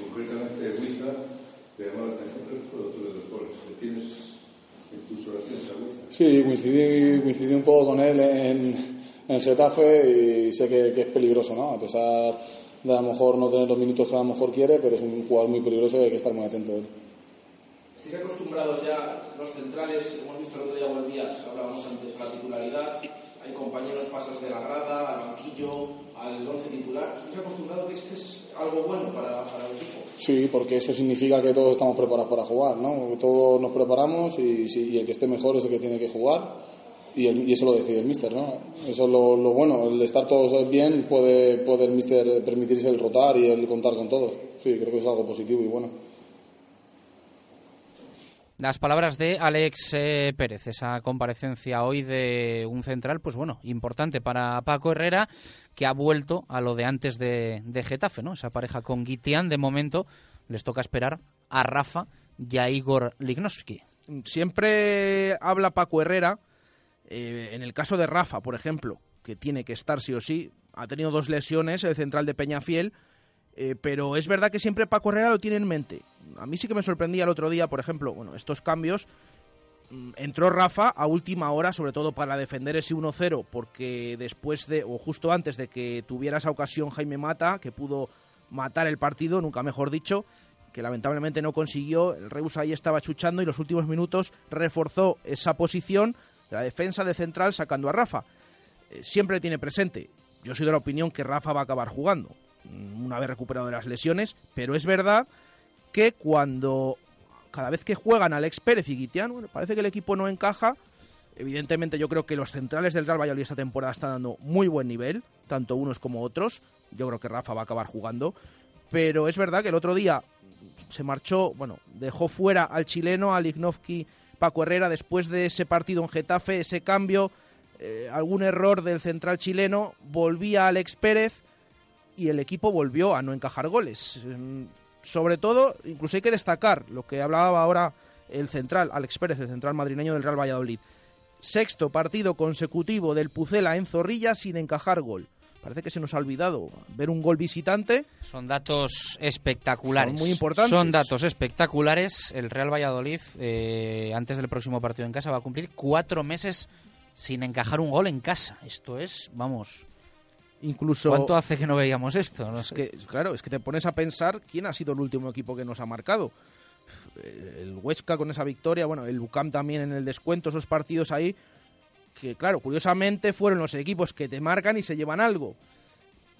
Concretamente, Huiza, te llamó la atención, creo que fue otro de los goles. ¿Le tienes en tus oraciones a Huiza? Sí, coincidí, coincidí un poco con él en, en Getafe y sé que, que, es peligroso, ¿no? A pesar de a lo mejor no tener los minutos que a lo mejor quiere, pero es un jugador muy peligroso y hay que estar muy atento a él. ¿Estáis acostumbrados ya los centrales? Hemos visto el otro día volvías, hablábamos antes, a la titularidad. Hay compañeros pasas de la grada, al banquillo, al once titular. ¿Estáis acostumbrados que es, que es algo bueno para, para, el equipo? Sí, porque eso significa que todos estamos preparados para jugar, ¿no? Todos nos preparamos y, el que esté mejor es el que tiene que jugar. Y, eso lo decide el míster, ¿no? Eso es lo, lo, bueno, el estar todos bien puede, puede el míster permitirse el rotar y el contar con todos. Sí, creo que es algo positivo y bueno. Las palabras de Alex eh, Pérez, esa comparecencia hoy de un central, pues bueno, importante para Paco Herrera, que ha vuelto a lo de antes de, Getafe, ¿no? Esa pareja con Guitián, de momento, les toca esperar a Rafa y a Igor Lignovsky. Siempre habla Paco Herrera, eh, en el caso de Rafa, por ejemplo, que tiene que estar sí o sí, ha tenido dos lesiones, el central de Peñafiel, eh, pero es verdad que siempre Paco Herrera lo tiene en mente. A mí sí que me sorprendía el otro día, por ejemplo, bueno, estos cambios. Mm, entró Rafa a última hora, sobre todo para defender ese 1-0, porque después de, o justo antes de que tuviera esa ocasión Jaime Mata, que pudo matar el partido, nunca mejor dicho, que lamentablemente no consiguió. El Reus ahí estaba chuchando y los últimos minutos reforzó esa posición, la defensa de central, sacando a Rafa. Eh, siempre tiene presente. Yo soy de la opinión que Rafa va a acabar jugando una vez recuperado de las lesiones, pero es verdad que cuando cada vez que juegan Alex Pérez y Guitián, bueno, parece que el equipo no encaja. Evidentemente yo creo que los centrales del Real Valladolid esta temporada están dando muy buen nivel, tanto unos como otros. Yo creo que Rafa va a acabar jugando, pero es verdad que el otro día se marchó, bueno, dejó fuera al chileno, a Lignovsky Paco Herrera después de ese partido en Getafe, ese cambio, eh, algún error del central chileno, volvía Alex Pérez y el equipo volvió a no encajar goles. Sobre todo, incluso hay que destacar lo que hablaba ahora el central, Alex Pérez, el central madrileño del Real Valladolid. Sexto partido consecutivo del Pucela en Zorrilla sin encajar gol. Parece que se nos ha olvidado ver un gol visitante. Son datos espectaculares. Son muy importantes. Son datos espectaculares. El Real Valladolid, eh, antes del próximo partido en casa, va a cumplir cuatro meses sin encajar un gol en casa. Esto es, vamos, Incluso, ¿Cuánto hace que no veíamos esto? No es que, claro, es que te pones a pensar quién ha sido el último equipo que nos ha marcado. El Huesca con esa victoria, bueno, el Lucam también en el descuento, esos partidos ahí, que claro, curiosamente fueron los equipos que te marcan y se llevan algo.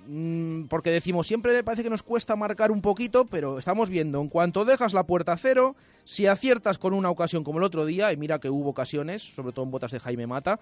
Mm, porque decimos, siempre parece que nos cuesta marcar un poquito, pero estamos viendo, en cuanto dejas la puerta a cero, si aciertas con una ocasión como el otro día, y mira que hubo ocasiones, sobre todo en botas de Jaime Mata,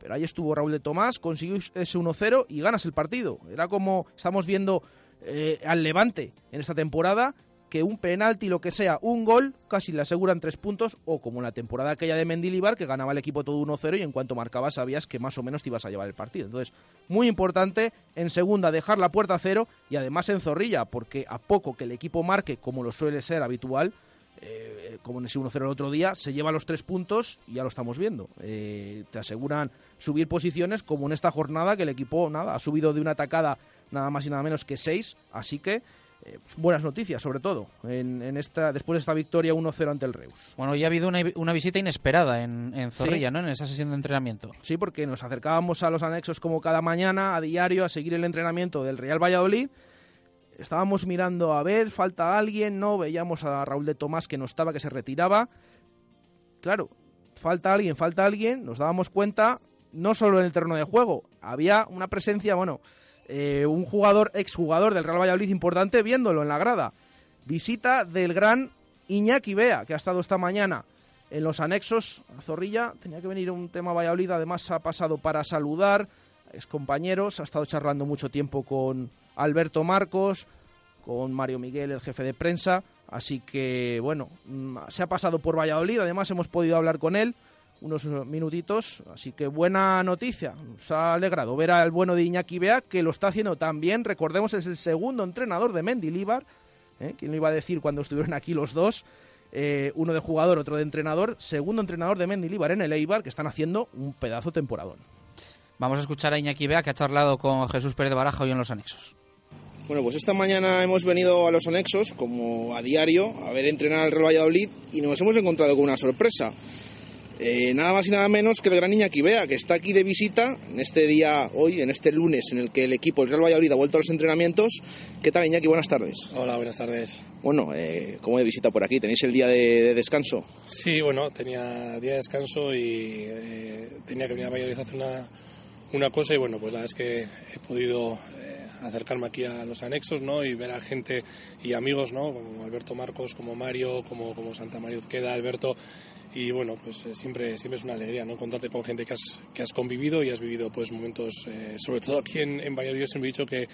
pero ahí estuvo Raúl de Tomás, consiguió ese 1-0 y ganas el partido. Era como estamos viendo eh, al Levante en esta temporada, que un penalti, lo que sea, un gol, casi le aseguran tres puntos, o como en la temporada aquella de Mendilibar, que ganaba el equipo todo 1-0 y en cuanto marcabas sabías que más o menos te ibas a llevar el partido. Entonces, muy importante en segunda dejar la puerta a cero y además en zorrilla, porque a poco que el equipo marque, como lo suele ser habitual, eh, como en ese 1-0 el otro día, se lleva los tres puntos y ya lo estamos viendo. Eh, te aseguran subir posiciones como en esta jornada que el equipo nada ha subido de una atacada nada más y nada menos que seis, así que eh, buenas noticias sobre todo en, en esta después de esta victoria 1-0 ante el Reus. Bueno, ya ha habido una, una visita inesperada en, en Zorrilla, Sí. ¿no? En esa sesión de entrenamiento. Sí, porque nos acercábamos a los anexos como cada mañana, a diario, a seguir el entrenamiento del Real Valladolid. Estábamos mirando a ver, falta alguien, no, veíamos a Raúl de Tomás que no estaba, que se retiraba. Claro, falta alguien, falta alguien, nos dábamos cuenta, no solo en el terreno de juego, había una presencia, bueno, eh, un jugador, exjugador del Real Valladolid importante viéndolo en la grada. Visita del gran Iñaki Bea, que ha estado esta mañana en los anexos a Zorrilla. Tenía que venir un tema Valladolid, además ha pasado para saludar, es compañeros, ha estado charlando mucho tiempo con Alberto Marcos, con Mario Miguel, el jefe de prensa. Así que, bueno, mm, se ha pasado por Valladolid, además hemos podido hablar con él unos minutitos, así que buena noticia. Nos ha alegrado ver al bueno de Iñaki Bea, que lo está haciendo tan bien. Recordemos, es el segundo entrenador de Mendilibar. ¿eh? ¿Quién lo iba a decir cuando estuvieron aquí los dos? Eh, uno de jugador, otro de entrenador. Segundo entrenador de Mendilibar en el Eibar, que están haciendo un pedazo temporadón. Vamos a escuchar a Iñaki Bea, que ha charlado con Jesús Pérez de Baraja hoy en los anexos. Bueno, pues esta mañana hemos venido a los anexos, como a diario, a ver entrenar al Real Valladolid y nos hemos encontrado con una sorpresa. Eh, nada más y nada menos que el gran Iñaki Bea, que está aquí de visita en este día, hoy, en este lunes, en el que el equipo del Real Valladolid ha vuelto a los entrenamientos. ¿Qué tal, Iñaki? Buenas tardes. Hola, buenas tardes. Bueno, eh, ¿cómo de visita por aquí? ¿Tenéis el día de, de descanso? Sí, bueno, tenía día de descanso y eh, tenía que venir a Valladolid a hacer una, una cosa y bueno, pues la verdad es que he podido eh, acercarme aquí a los anexos, ¿no? Y ver a gente y amigos, ¿no? Como Alberto Marcos, como Mario, como, como Santa María Uzqueda, Alberto. Y bueno, pues eh, siempre, siempre es una alegría, ¿no? Contarte con gente que has, que has convivido y has vivido pues momentos, eh, sobre todo aquí en, en Valladolid, siempre he dicho que,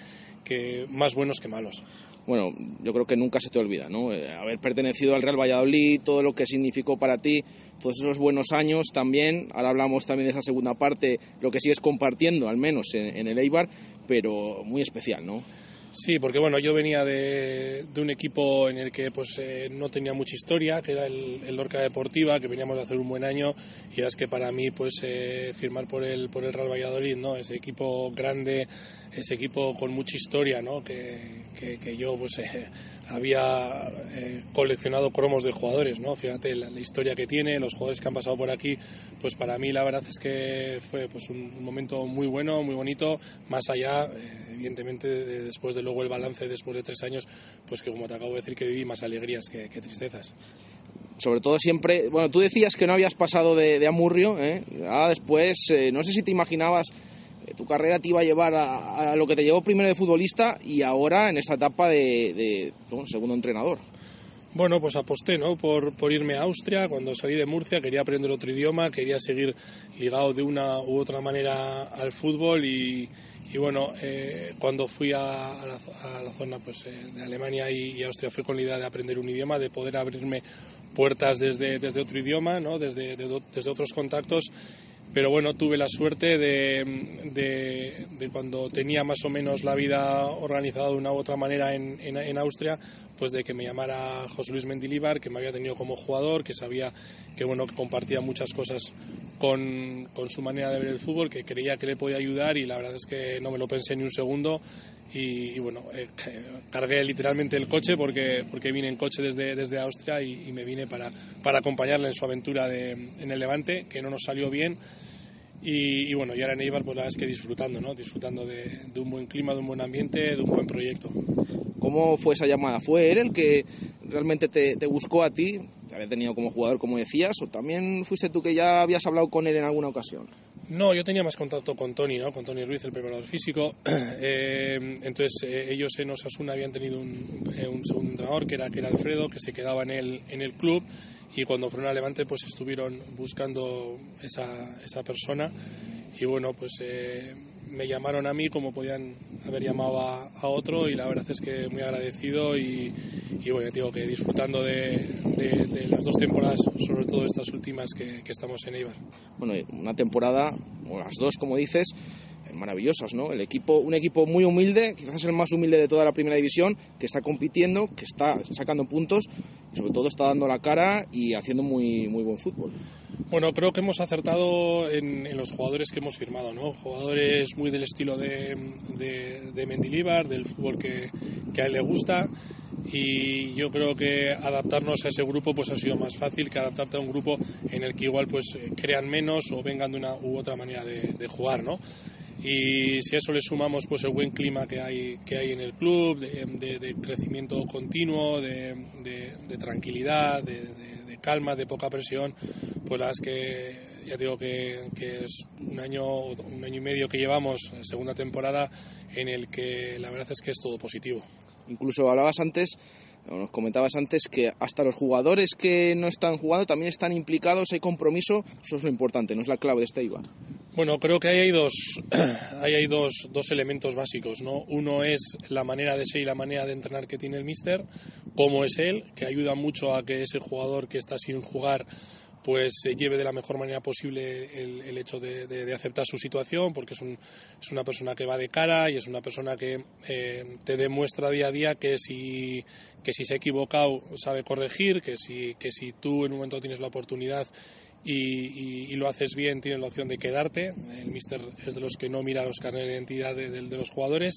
que más buenos que malos. Bueno, yo creo que nunca se te olvida, ¿no? Eh, haber pertenecido al Real Valladolid, todo lo que significó para ti, todos esos buenos años también. Ahora hablamos también de esa segunda parte, lo que sigues compartiendo, al menos en, en el Eibar, pero muy especial, ¿no? Sí, porque bueno, yo venía de, de un equipo en el que pues eh, no tenía mucha historia, que era el, el Lorca Deportiva, que veníamos de hacer un buen año y es que para mí pues eh, firmar por el por el Real Valladolid, ¿no? Ese equipo grande, ese equipo con mucha historia, ¿no? Que, que, yo pues eh, había eh, coleccionado cromos de jugadores, ¿no? Fíjate la, la, historia que tiene, los jugadores que han pasado por aquí, pues para mí la verdad es que fue pues un, un momento muy bueno, muy bonito, más allá, eh, evidentemente, de, después de luego el balance después de tres años, pues que como te acabo de decir que viví más alegrías que, que tristezas sobre todo siempre, bueno, tú decías que no habías pasado de, de Amurrio, ¿eh? ahora después, eh, no sé si te imaginabas tu carrera te iba a llevar a, a, lo que te llevó primero de futbolista y ahora en esta etapa de, de bueno, segundo entrenador. Bueno, pues aposté ¿no? por, por irme a Austria. Cuando salí de Murcia quería aprender otro idioma, quería seguir ligado de una u otra manera al fútbol y, y bueno, eh, cuando fui a, a, la, a, la, zona pues, eh, de Alemania y, y, Austria fui con la idea de aprender un idioma, de poder abrirme puertas desde, desde otro idioma, ¿no? desde, de, desde otros contactos. Pero bueno, tuve la suerte de, de, de, cuando tenía más o menos la vida organizada de una u otra manera en, en, en Austria, pues de que me llamara José Luis Mendilibar, que me había tenido como jugador, que sabía que bueno compartía muchas cosas con, con, su manera de ver el fútbol, que creía que le podía ayudar y la verdad es que no me lo pensé ni un segundo y, bueno, eh, cargué literalmente el coche porque, porque vine en coche desde, desde Austria y, me vine para, para acompañarle en su aventura de, en el Levante, que no nos salió bien. Y, bueno, y ahora en Eibar, pues la verdad es que disfrutando, ¿no? Disfrutando de, un buen clima, de un buen ambiente, de un buen proyecto. ¿Cómo fue esa llamada? ¿Fue él el que realmente te, buscó a ti? Te había tenido como jugador, como decías, o también fuiste tú que ya habías hablado con él en alguna ocasión? No, yo tenía más contacto con Tony, ¿no? Con Tony Ruiz, el preparador físico. Eh, entonces, eh, ellos en Osasuna habían tenido un, eh, un, segundo entrenador, que era, que era Alfredo, que se quedaba en el, en el club y cuando fueron a Levante pues estuvieron buscando esa, esa persona y bueno pues me llamaron a mí como podían haber llamado a, otro y la verdad es que muy agradecido y, y bueno digo que disfrutando de, las dos temporadas sobre todo estas últimas que, que estamos en Eibar. Bueno una temporada o las dos como dices maravillosas, ¿no? El equipo, un equipo muy humilde, quizás el más humilde de toda la primera división, que está compitiendo, que está sacando puntos y sobre todo está dando la cara y haciendo muy, muy buen fútbol. Bueno, creo que hemos acertado en, en los jugadores que hemos firmado, ¿no? Jugadores muy del estilo de, de, de Mendilibar, del fútbol que, que a él le gusta y yo creo que adaptarnos a ese grupo pues ha sido más fácil que adaptarte a un grupo en el que igual pues eh, crean menos o vengan de una u otra manera de, de jugar, ¿no? Y si a eso le sumamos pues el buen clima que hay que hay en el club de, de, de crecimiento continuo de, de tranquilidad de, calma de poca presión pues las que ya digo que, que, es un año un año y medio que llevamos segunda temporada en el que la verdad es que es todo positivo incluso hablabas antes nos comentabas antes que hasta los jugadores que no están jugando también están implicados, hay compromiso, eso es lo importante, no es la clave de este Ibar. Bueno, creo que ahí hay dos, hay dos, dos elementos básicos, ¿no? Uno es la manera de ser y la manera de entrenar que tiene el míster, cómo es él, que ayuda mucho a que ese jugador que está sin jugar pues se lleve de la mejor manera posible el, el hecho de, de, de, aceptar su situación, porque es, un, es, una persona que va de cara y es una persona que eh, te demuestra día a día que si, que si se ha equivocado sabe corregir, que si, que si tú en un momento tienes la oportunidad y, y, lo haces bien, tienes la opción de quedarte. El míster es de los que no mira los carnes de identidad de, los jugadores.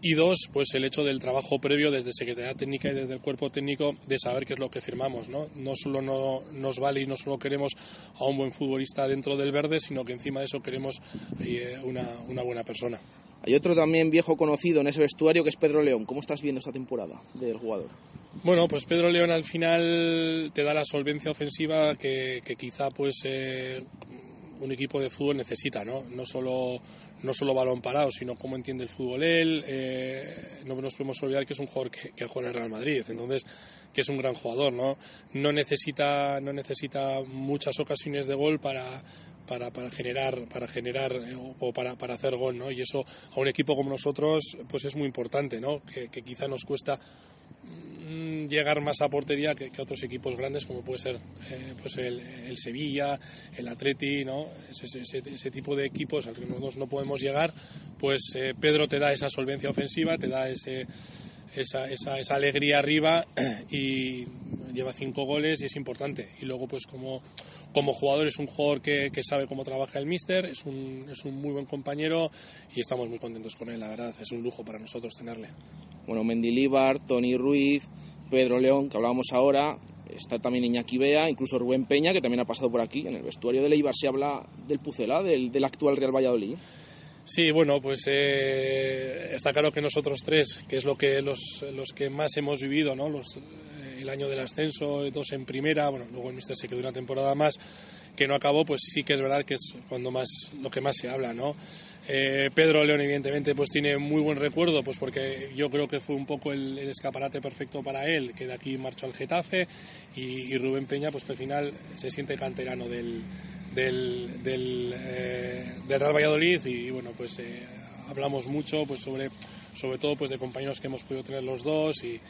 Y dos, pues el hecho del trabajo previo desde Secretaría Técnica y desde el cuerpo técnico de saber qué es lo que firmamos. No, solo no, nos vale y no solo queremos a un buen futbolista dentro del verde, sino que encima de eso queremos eh, una buena persona. Hay otro también viejo conocido en ese vestuario que es Pedro León. ¿Cómo estás viendo esta temporada del jugador? Bueno, pues Pedro León al final te da la solvencia ofensiva que, que quizá pues eh, un equipo de fútbol necesita, ¿no? No solo, no solo balón parado, sino cómo entiende el fútbol él. Eh, no nos podemos olvidar que es un jugador que, que juega en el Real Madrid, entonces que es un gran jugador, ¿no? No necesita, no necesita muchas ocasiones de gol para, para, para generar para generar eh, o para, para hacer gol no y eso a un equipo como nosotros pues es muy importante no que, quizá nos cuesta mm, llegar más a portería que, que, otros equipos grandes como puede ser eh, pues el, Sevilla el Atleti no ese, ese, ese, tipo de equipos al que nosotros no podemos llegar pues eh, Pedro te da esa solvencia ofensiva te da ese esa, esa, esa, alegría arriba y lleva cinco goles y es importante. Y luego, pues como, como jugador es un jugador que, que sabe cómo trabaja el míster, es un, es un muy buen compañero y estamos muy contentos con él, la verdad, es un lujo para nosotros tenerle. Bueno, Mendilíbar, Tony Ruiz, Pedro León, que hablábamos ahora, está también Iñaki Bea, incluso Rubén Peña, que también ha pasado por aquí. En el vestuario de Leibar se habla del Pucela, del, del actual Real Valladolid. Sí, bueno, pues eh, está claro que nosotros tres, que es lo que los, los que más hemos vivido, ¿no? Los, eh, el año del ascenso, dos en primera, bueno, luego el Mister se quedó una temporada más que no acabó, pues sí que es verdad que es cuando más lo que más se habla, ¿no? Eh, Pedro León evidentemente pues tiene muy buen recuerdo, pues porque yo creo que fue un poco el, escaparate perfecto para él, que de aquí marchó al Getafe y, Rubén Peña pues que al final se siente canterano del del, del, eh, Real Valladolid y bueno pues eh, hablamos mucho pues sobre sobre todo pues de compañeros que hemos podido tener los dos y,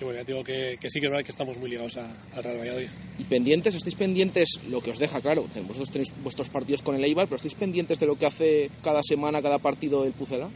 y bueno ya digo que, que, sí que es verdad que estamos muy ligados al Real Valladolid. Y pendientes estáis pendientes lo que os deja claro vosotros tenéis vuestros partidos con el Eibar pero estáis pendientes de lo que hace cada semana cada partido el Pucela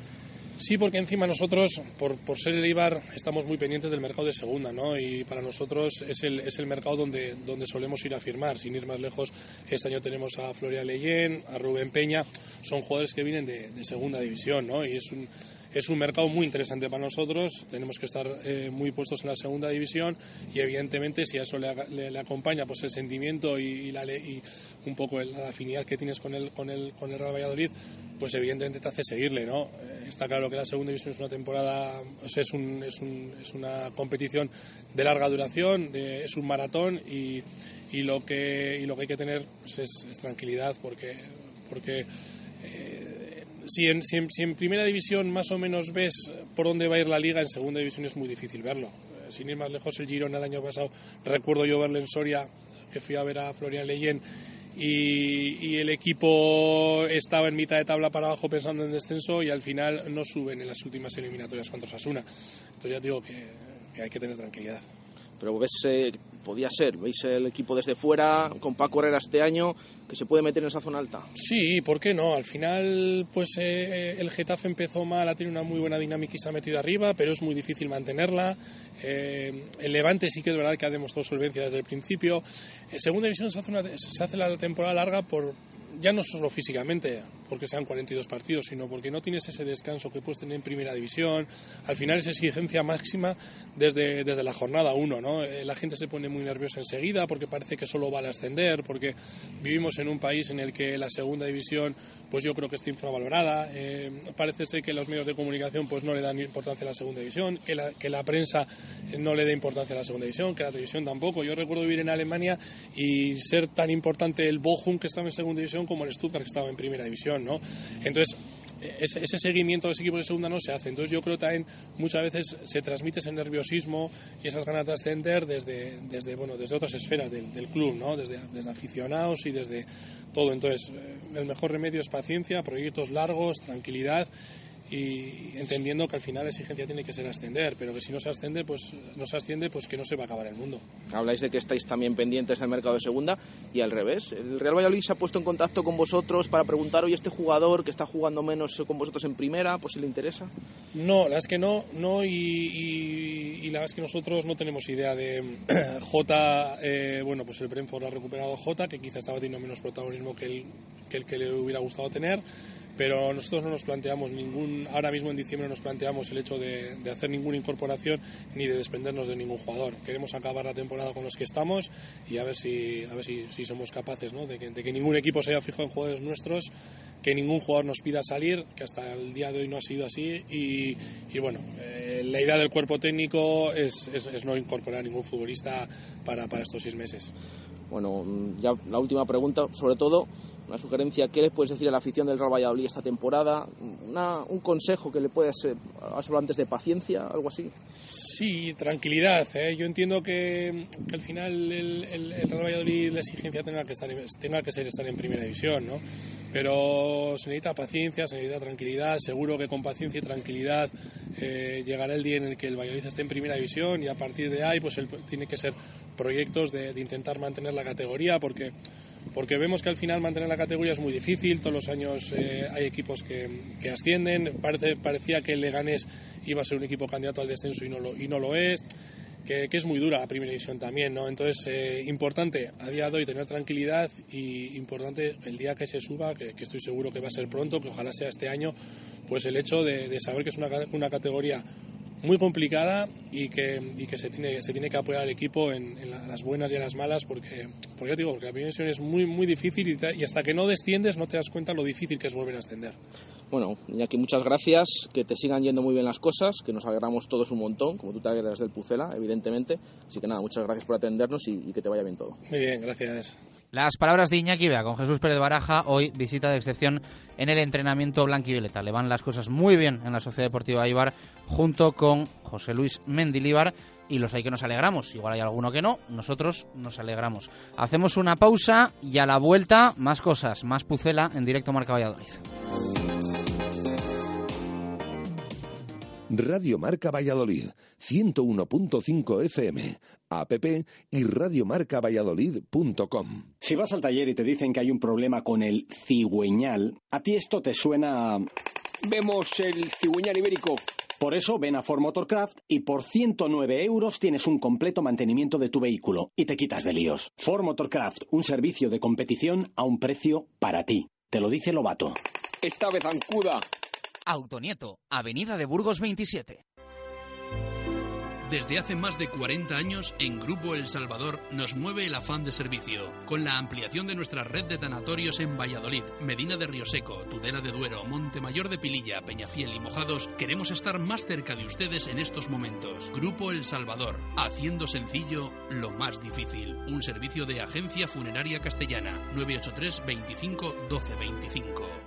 Sí, porque encima nosotros, por, por ser el Ibar, estamos muy pendientes del mercado de segunda, ¿no? Y para nosotros es el, es el mercado donde, donde solemos ir a firmar. Sin ir más lejos, este año tenemos a Florian Leyen, a Rubén Peña, son jugadores que vienen de, de segunda división, ¿no? Y es un, es un mercado muy interesante para nosotros. Tenemos que estar eh, muy puestos en la segunda división y evidentemente si a eso le, le, le acompaña pues el sentimiento y, y, la, y un poco la afinidad que tienes con el, con el, con el Real Valladolid, pues evidentemente te hace seguirle, ¿no? Eh, está claro que la segunda división es una temporada, o sea, es, un, es, un, es una competición de larga duración, de, es un maratón y, y, lo que, y lo que hay que tener pues, es, es tranquilidad porque, porque si, en, si, en, si en primera división más o menos ves por dónde va a ir la liga, en segunda división es muy difícil verlo. Eh, sin ir más lejos, el Girona el año pasado, recuerdo yo verlo en Soria, que fui a ver a Florian Leyen y, el equipo estaba en mitad de tabla para abajo pensando en descenso y al final no suben en las últimas eliminatorias contra Sasuna. Entonces ya digo que hay que tener tranquilidad. Pero ves, eh, podía ser, veis el equipo desde fuera, con Paco Herrera este año, que se puede meter en esa zona alta. Sí, ¿por qué no? Al final, pues eh, el Getafe empezó mal, ha tenido una muy buena dinámica y se ha metido arriba, pero es muy difícil mantenerla. Eh, el Levante sí que es verdad que ha demostrado solvencia desde el principio. En segunda división se hace la temporada larga por, ya no solo físicamente, porque sean 42 partidos, sino porque no tienes ese descanso que puedes tener en primera división. Al final es exigencia máxima desde, desde la jornada 1. ¿no? Eh, la gente se pone muy nerviosa enseguida porque parece que solo vale ascender, porque vivimos en un país en el que la segunda división, pues yo creo que está infravalorada. Eh, parece ser que los medios de comunicación pues no le dan importancia a la segunda división, que la, que la prensa no le da importancia a la segunda división, que la televisión tampoco. Yo recuerdo vivir en Alemania y ser tan importante el Bochum, que estaba en segunda división, como el Stuttgart, que estaba en primera división. ¿no? Entonces, ese, ese, seguimiento de los equipos de segunda no se hace. Entonces, yo creo que también muchas veces se transmite ese nerviosismo y esas ganas de ascender desde, desde, bueno, desde otras esferas del, del club, ¿no? desde, desde aficionados y desde todo. Entonces, el mejor remedio es paciencia, proyectos largos, tranquilidad y entendiendo que al final la exigencia tiene que ser ascender, pero que si no se asciende, pues no se asciende, pues que no se va a acabar el mundo. Habláis de que estáis también pendientes del mercado de segunda y al revés. El Real Valladolid se ha puesto en contacto con vosotros para preguntar, hoy este jugador que está jugando menos con vosotros en primera, pues si le interesa. No, la verdad es que no, no y, y, y la verdad es que nosotros no tenemos idea de J, eh, bueno, pues el Brentford ha recuperado J, que quizá estaba teniendo menos protagonismo que el que, el que le hubiera gustado tener pero nosotros no nos planteamos ningún, ahora mismo en diciembre no nos planteamos el hecho de, de, hacer ninguna incorporación ni de desprendernos de ningún jugador. Queremos acabar la temporada con los que estamos y a ver si, a ver si, si somos capaces ¿no? de, que, de, que, ningún equipo se haya fijado en jugadores nuestros, que ningún jugador nos pida salir, que hasta el día de hoy no ha sido así y, y bueno, eh, la idea del cuerpo técnico es, es, es no incorporar ningún futbolista para, para estos seis meses. Bueno, ya la última pregunta, sobre todo, una sugerencia, ¿qué le puedes decir a la afición del Real Valladolid esta temporada? Un consejo que le puedes, eh, has antes de paciencia, algo así. Sí, tranquilidad. ¿eh? Yo entiendo que, al final el, Real Valladolid la exigencia tenga que, estar, tenga que ser estar en primera división, ¿no? Pero se necesita paciencia, se necesita tranquilidad. Seguro que con paciencia y tranquilidad eh, llegará el día en el que el Valladolid esté en primera división y a partir de ahí pues tiene que ser proyectos de intentar mantener la categoría porque porque vemos que al final mantener la categoría es muy difícil, todos los años eh, hay equipos que, que ascienden, Parece, parecía que el Leganés iba a ser un equipo candidato al descenso y no lo, y no lo es, que, que, es muy dura la primera división también, ¿no? Entonces, eh, importante a día de hoy tener tranquilidad y importante el día que se suba, que, que, estoy seguro que va a ser pronto, que ojalá sea este año, pues el hecho de, de saber que es una, una categoría muy complicada y que, y que se, tiene, se tiene que apoyar al equipo en, en, las buenas y en las malas porque, porque ya digo, porque la primera división es muy, muy difícil y, hasta que no desciendes no te das cuenta lo difícil que es volver a ascender. Bueno, Iñaki, muchas gracias, que te sigan yendo muy bien las cosas, que nos alegramos todos un montón, como tú te alegras del Pucela, evidentemente. Así que nada, muchas gracias por atendernos y, y que te vaya bien todo. Muy bien, gracias. Las palabras de Iñaki Bea con Jesús Pérez Baraja, hoy visita de excepción en el entrenamiento blanquivioleta. Le van las cosas muy bien en la Sociedad Deportiva Ibar junto con José Luis Mendilíbar y los hay que nos alegramos. Igual hay alguno que no, nosotros nos alegramos. Hacemos una pausa y a la vuelta más cosas, más pucela en directo Marca Valladolid. Radio Marca Valladolid, 101.5 FM, app y radiomarcavalladolid.com. Si vas al taller y te dicen que hay un problema con el cigüeñal, a ti esto te suena... Vemos el cigüeñal ibérico. Por eso ven a Ford Motorcraft y por 109 euros tienes un completo mantenimiento de tu vehículo y te quitas de líos. Ford Motorcraft, un servicio de competición a un precio para ti. Te lo dice Lobato. Esta vez zancuda. Autonieto, Avenida de Burgos 27. Desde hace más de 40 años, en Grupo El Salvador nos mueve el afán de servicio, con la ampliación de nuestra red de tanatorios en Valladolid, Medina de Rioseco, Tudela de Duero, Montemayor de Pililla, Peñafiel y Mojados, queremos estar más cerca de ustedes en estos momentos. Grupo El Salvador, haciendo sencillo lo más difícil. Un servicio de agencia funeraria castellana, 983 25 12 25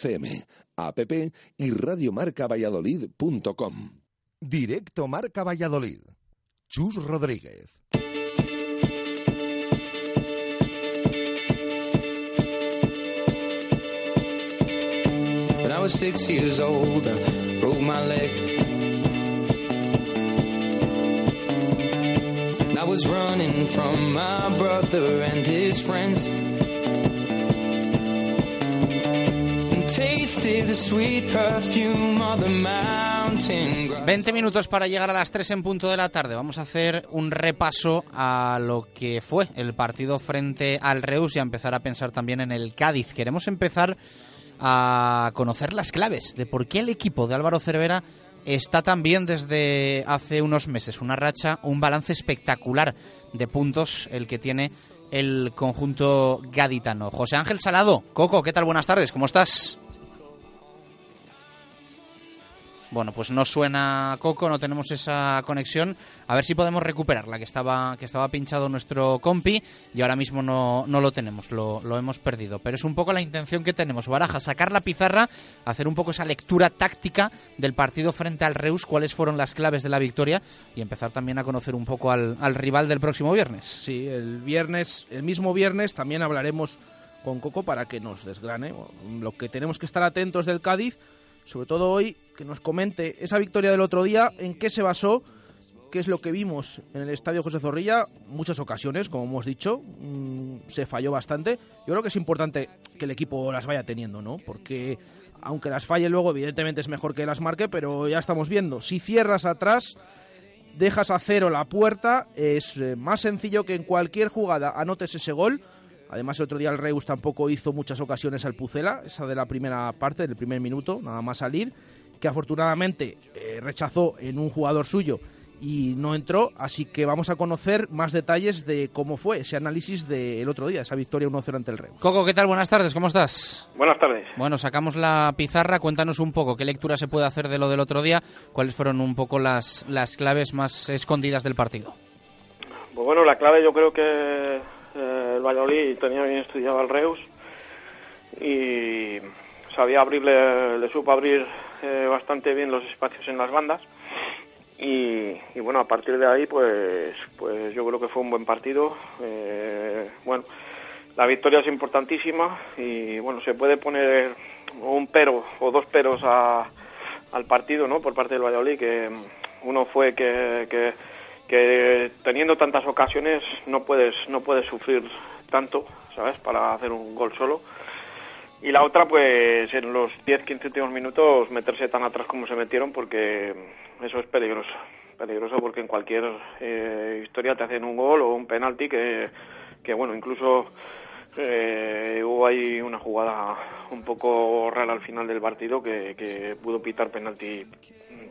FM, app y radiomarcavalladolid.com. Directo Marca Valladolid. Chus Rodríguez. When I was six years old, I broke my leg. And I was running from my brother and his friends. 20 minutos para llegar a las 3 en punto de la tarde. Vamos a hacer un repaso a lo que fue el partido frente al Reus y a empezar a pensar también en el Cádiz. Queremos empezar a conocer las claves de por qué el equipo de Álvaro Cervera está tan bien desde hace unos meses. Una racha, un balance espectacular de puntos el que tiene el conjunto gaditano. José Ángel Salado, Coco, ¿qué tal? Buenas tardes, ¿cómo estás? Bueno, pues no suena Coco, no tenemos esa conexión. A ver si podemos recuperarla, que estaba, que estaba pinchado nuestro compi y ahora mismo no, no lo tenemos, lo, lo hemos perdido. Pero es un poco la intención que tenemos, Baraja, sacar la pizarra, hacer un poco esa lectura táctica del partido frente al Reus, cuáles fueron las claves de la victoria y empezar también a conocer un poco al, al rival del próximo viernes. Sí, el viernes, el mismo viernes también hablaremos con Coco para que nos desgrane lo que tenemos que estar atentos del Cádiz, sobre todo hoy, que nos comente esa victoria del otro día, en qué se basó, qué es lo que vimos en el estadio José Zorrilla, muchas ocasiones, como hemos dicho, mmm, se falló bastante. Yo creo que es importante que el equipo las vaya teniendo, ¿no? Porque aunque las falle luego, evidentemente es mejor que las marque, pero ya estamos viendo, si cierras atrás, dejas a cero la puerta, es eh, más sencillo que en cualquier jugada anotes ese gol. Además, el otro día el Reus tampoco hizo muchas ocasiones al Pucela, esa de la primera parte, del primer minuto, nada más salir, que afortunadamente eh, rechazó en un jugador suyo y no entró, así que vamos a conocer más detalles de cómo fue ese análisis del otro día, esa victoria 1-0 ante el Reus. Coco, ¿qué tal? Buenas tardes, ¿cómo estás? Buenas tardes. Bueno, sacamos la pizarra, cuéntanos un poco qué lectura se puede hacer de lo del otro día, cuáles fueron un poco las, las claves más escondidas del partido. Pues bueno, la clave yo creo que eh, el Valladolid tenía bien estudiado al Reus y sabía abrirle, le supo abrir eh, bastante bien los espacios en las bandas y, y, bueno, a partir de ahí pues, pues yo creo que fue un buen partido. Eh, bueno, la victoria es importantísima y bueno, se puede poner un pero o dos peros a, al partido ¿no? por parte del Valladolid, que uno fue que, que que teniendo tantas ocasiones no puedes no puedes sufrir tanto, ¿sabes? Para hacer un gol solo. Y la otra, pues en los 10-15 últimos minutos meterse tan atrás como se metieron porque eso es peligroso. Peligroso porque en cualquier eh, historia te hacen un gol o un penalti que, que bueno, incluso eh, hubo ahí una jugada un poco rara al final del partido que, que pudo pitar penalti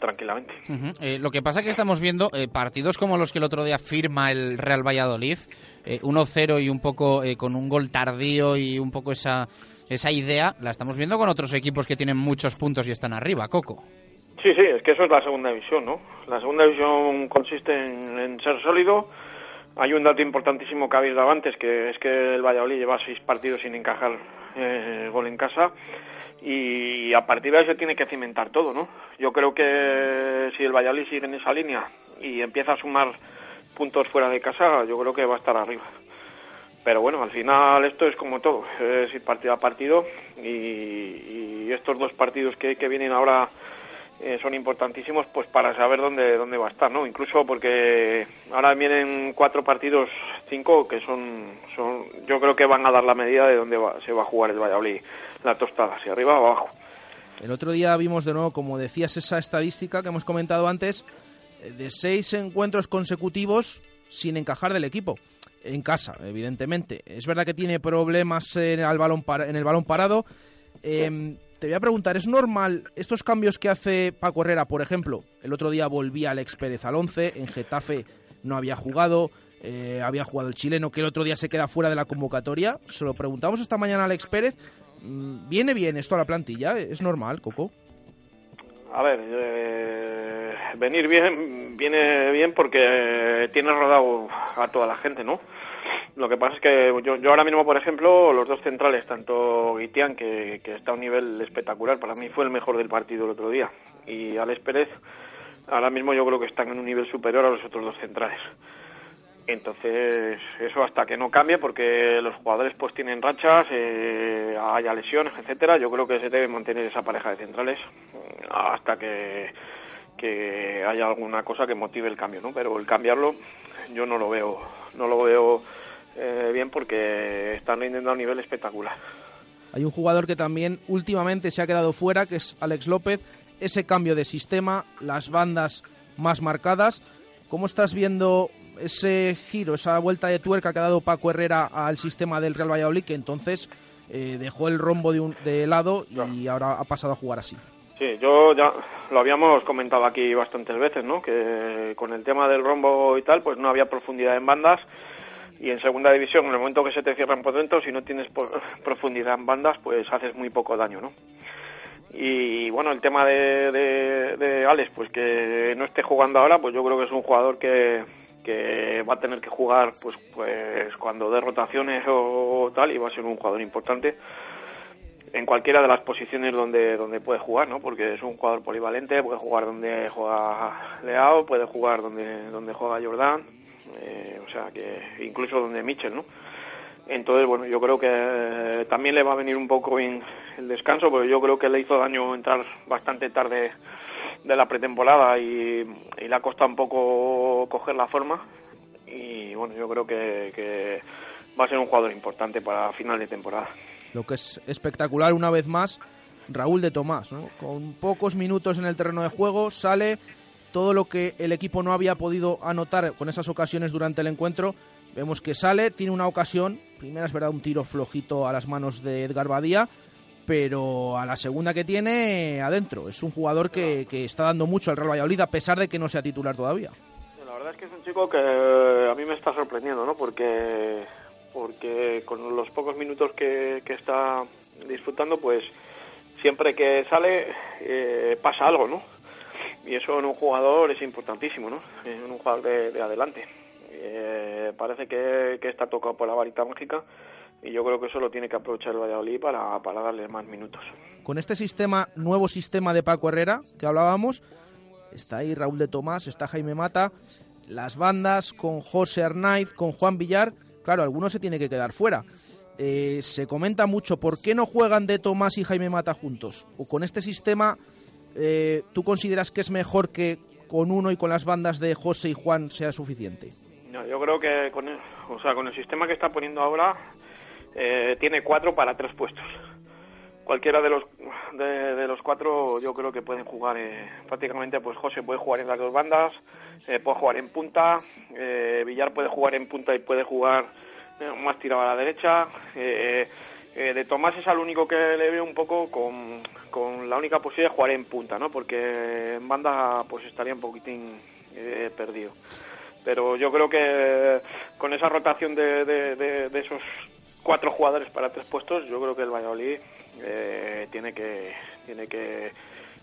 tranquilamente. Eh, lo que pasa es que estamos viendo eh, partidos como los que el otro día firma el Real Valladolid, eh, 1-0 y un poco eh, con un gol tardío y un poco esa, esa idea, la estamos viendo con otros equipos que tienen muchos puntos y están arriba, Coco. Sí, sí, es que eso es la segunda división, ¿no? La segunda división consiste en, ser sólido. Hay un dato importantísimo que habéis dado antes, que es que el Valladolid lleva seis partidos sin encajar eh, gol en casa y a partir de ahí se tiene que cimentar todo, ¿no? Yo creo que si el Valladolid sigue en esa línea y empieza a sumar puntos fuera de casa, yo creo que va a estar arriba. Pero bueno, al final esto es como todo, es ir partido a partido y, estos dos partidos que, que vienen ahora eh, son importantísimos pues para saber dónde dónde va a estar, ¿no? Incluso porque ahora vienen cuatro partidos, cinco que son son yo creo que van a dar la medida de dónde va, se va a jugar el Valladolid, la tostada, si arriba o abajo. El otro día vimos de nuevo, como decías, esa estadística que hemos comentado antes de seis encuentros consecutivos sin encajar del equipo en casa, evidentemente. Es verdad que tiene problemas en el balón en el balón parado. Eh, te voy a preguntar, ¿es normal estos cambios que hace Paco Herrera, por ejemplo? El otro día volvía Alex Pérez al 11, en Getafe no había jugado, eh, había jugado el chileno que el otro día se queda fuera de la convocatoria. Se lo preguntamos esta mañana a Alex Pérez. Mm, ¿Viene bien esto a la plantilla? ¿Es normal, Coco? A ver, eh, venir bien viene bien porque tienes rodado a toda la gente, ¿no? Lo que pasa es que yo, yo ahora mismo, por ejemplo, los dos centrales, tanto Guitián, que, que está a un nivel espectacular, para mí fue el mejor del partido el otro día, y Alex Pérez, ahora mismo yo creo que están en un nivel superior a los otros dos centrales. Entonces, eso hasta que no cambie, porque los jugadores pues tienen rachas, eh, haya lesiones, etcétera, yo creo que se debe mantener esa pareja de centrales hasta que, que haya alguna cosa que motive el cambio, ¿no? Pero el cambiarlo yo no lo veo, no lo veo eh, bien porque están rindiendo a un nivel espectacular. Hay un jugador que también últimamente se ha quedado fuera, que es Alex López. Ese cambio de sistema, las bandas más marcadas. ¿Cómo estás viendo ese giro, esa vuelta de tuerca que ha dado Paco Herrera al sistema del Real Valladolid, que entonces eh, dejó el rombo de, un, de lado y ahora ha pasado a jugar así? Sí, yo ya lo habíamos comentado aquí bastantes veces, ¿no? Que con el tema del rombo y tal, pues no había profundidad en bandas y en segunda división, en el momento que se te cierran por dentro, si no tienes profundidad en bandas, pues haces muy poco daño, ¿no? Y bueno, el tema de, de, de Alex, pues que no esté jugando ahora, pues yo creo que es un jugador que, que va a tener que jugar pues pues cuando dé rotaciones o tal y va a ser un jugador importante en cualquiera de las posiciones donde donde puede jugar no porque es un jugador polivalente puede jugar donde juega Leao puede jugar donde donde juega Jordan eh, o sea que incluso donde Mitchell no entonces bueno yo creo que también le va a venir un poco bien el descanso porque yo creo que le hizo daño entrar bastante tarde de la pretemporada y, y le ha costado un poco coger la forma y bueno yo creo que, que va a ser un jugador importante para final de temporada Lo que es espectacular una vez más, Raúl de Tomás, ¿no? Con pocos minutos en el terreno de juego sale todo lo que el equipo no había podido anotar con esas ocasiones durante el encuentro. Vemos que sale, tiene una ocasión, primera es verdad un tiro flojito a las manos de Edgar Badía, pero a la segunda que tiene adentro. Es un jugador que, que está dando mucho al Real Valladolid a pesar de que no sea titular todavía. La verdad es que es un chico que a mí me está sorprendiendo, ¿no? Porque, porque con los pocos minutos que, que está disfrutando, pues siempre que sale eh, pasa algo, ¿no? Y eso en un jugador es importantísimo, ¿no? En un jugador de adelante. Eh, parece que, está tocado por la varita mágica y yo creo que eso lo tiene que aprovechar el Valladolid para, para darle más minutos. Con este sistema, nuevo sistema de Paco Herrera, que hablábamos, está ahí Raúl de Tomás, está Jaime Mata, las bandas con José Arnaiz, con Juan Villar, claro, alguno se tiene que quedar fuera. Eh, se comenta mucho, ¿por qué no juegan de Tomás y Jaime Mata juntos? ¿O con este sistema eh, tú consideras que es mejor que con uno y con las bandas de José y Juan sea suficiente? No, yo creo que con el, o sea, con el sistema que está poniendo ahora eh, tiene cuatro para tres puestos. Cualquiera de los de, los cuatro yo creo que pueden jugar eh, prácticamente pues José puede jugar en las dos bandas, eh, puede jugar en punta, eh, Villar puede jugar en punta y puede jugar más tirado a la derecha. De Tomás es al único que le veo un poco con, con la única posibilidad de jugar en punta, ¿no? Porque en banda pues estaría un poquitín perdido. Pero yo creo que con esa rotación de, de, esos cuatro jugadores para tres puestos, yo creo que el Valladolid eh, tiene que tiene que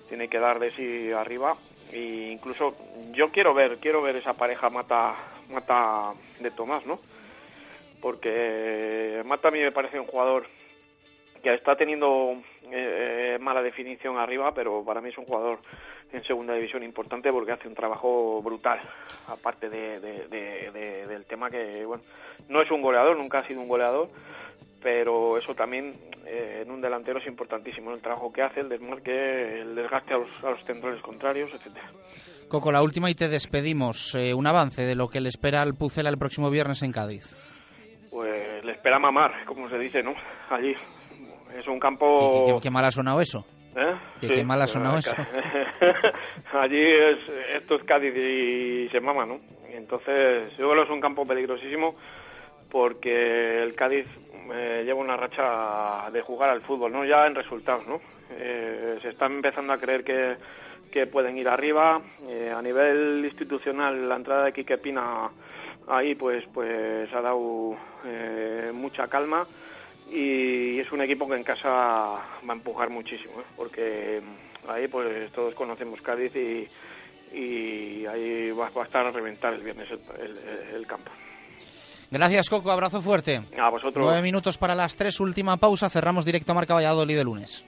tiene que dar de sí arriba e incluso yo quiero ver quiero ver esa pareja mata mata de Tomás, ¿no? Porque Mata a mí me parece un jugador que está teniendo eh, mala definición arriba, pero para mí es un jugador en segunda división importante porque hace un trabajo brutal, aparte de, de, de, de, del tema que, bueno, no es un goleador, nunca ha sido un goleador, pero eso también eh, en un delantero es importantísimo, el trabajo que hace, el desmarque, el desgaste a los, a los centrales contrarios, etcétera. Coco, la última y te despedimos. Eh, un avance de lo que le espera al Pucela el próximo viernes en Cádiz. Pues le espera mamar, como se dice, ¿no? Allí. Es un campo... ¿Qué, qué, qué mal ha sonado eso? ¿Eh? ¿Qué, qué mal ha sonado eso? Allí es, esto es Cádiz y se mama, ¿no? Entonces, yo creo que es un campo peligrosísimo porque el Cádiz eh, lleva una racha de jugar al fútbol, no ya en resultados, ¿no? Eh, se está empezando a creer que, que pueden ir arriba. Eh, a nivel institucional, la entrada de Quique Pina ahí pues, pues ha dado eh, mucha calma y es un equipo que en casa va a empujar muchísimo, ¿eh? porque ahí pues todos conocemos Cádiz y, y ahí va, va a estar a reventar el viernes el, el- el campo. Gracias, Coco. Abrazo fuerte. A vosotros. Nueve minutos para las tres. Última pausa. Cerramos directo a Marca Valladolid de lunes.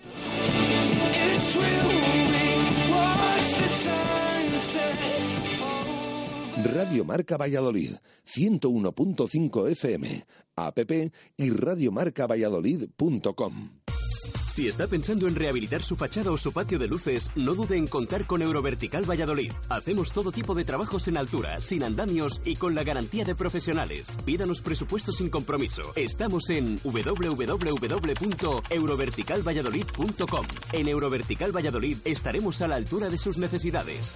Radio Marca Valladolid, 101.5 FM, app y radiomarcavalladolid.com. Si está pensando en rehabilitar su fachada o su patio de luces, no dude en contar con Eurovertical Valladolid. Hacemos todo tipo de trabajos en altura, sin andamios y con la garantía de profesionales. Pídanos presupuestos sin compromiso. Estamos en www.euroverticalvalladolid.com. En Eurovertical Valladolid estaremos a la altura de sus necesidades.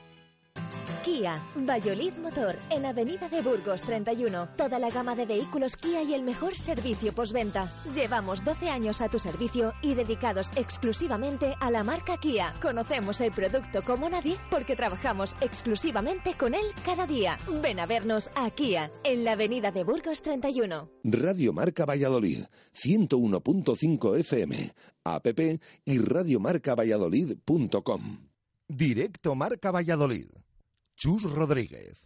Kia, Valladolid Motor, en Avenida de Burgos 31. Toda la gama de vehículos Kia y el mejor servicio postventa. Llevamos 12 años a tu servicio y dedicados exclusivamente a la marca Kia. Conocemos el producto como nadie porque trabajamos exclusivamente con él cada día. Ven a vernos a Kia, en la Avenida de Burgos 31. Radio Marca Valladolid, 101.5 FM, app y radiomarcavalladolid.com. Directo Marca Valladolid. Chus Rodríguez.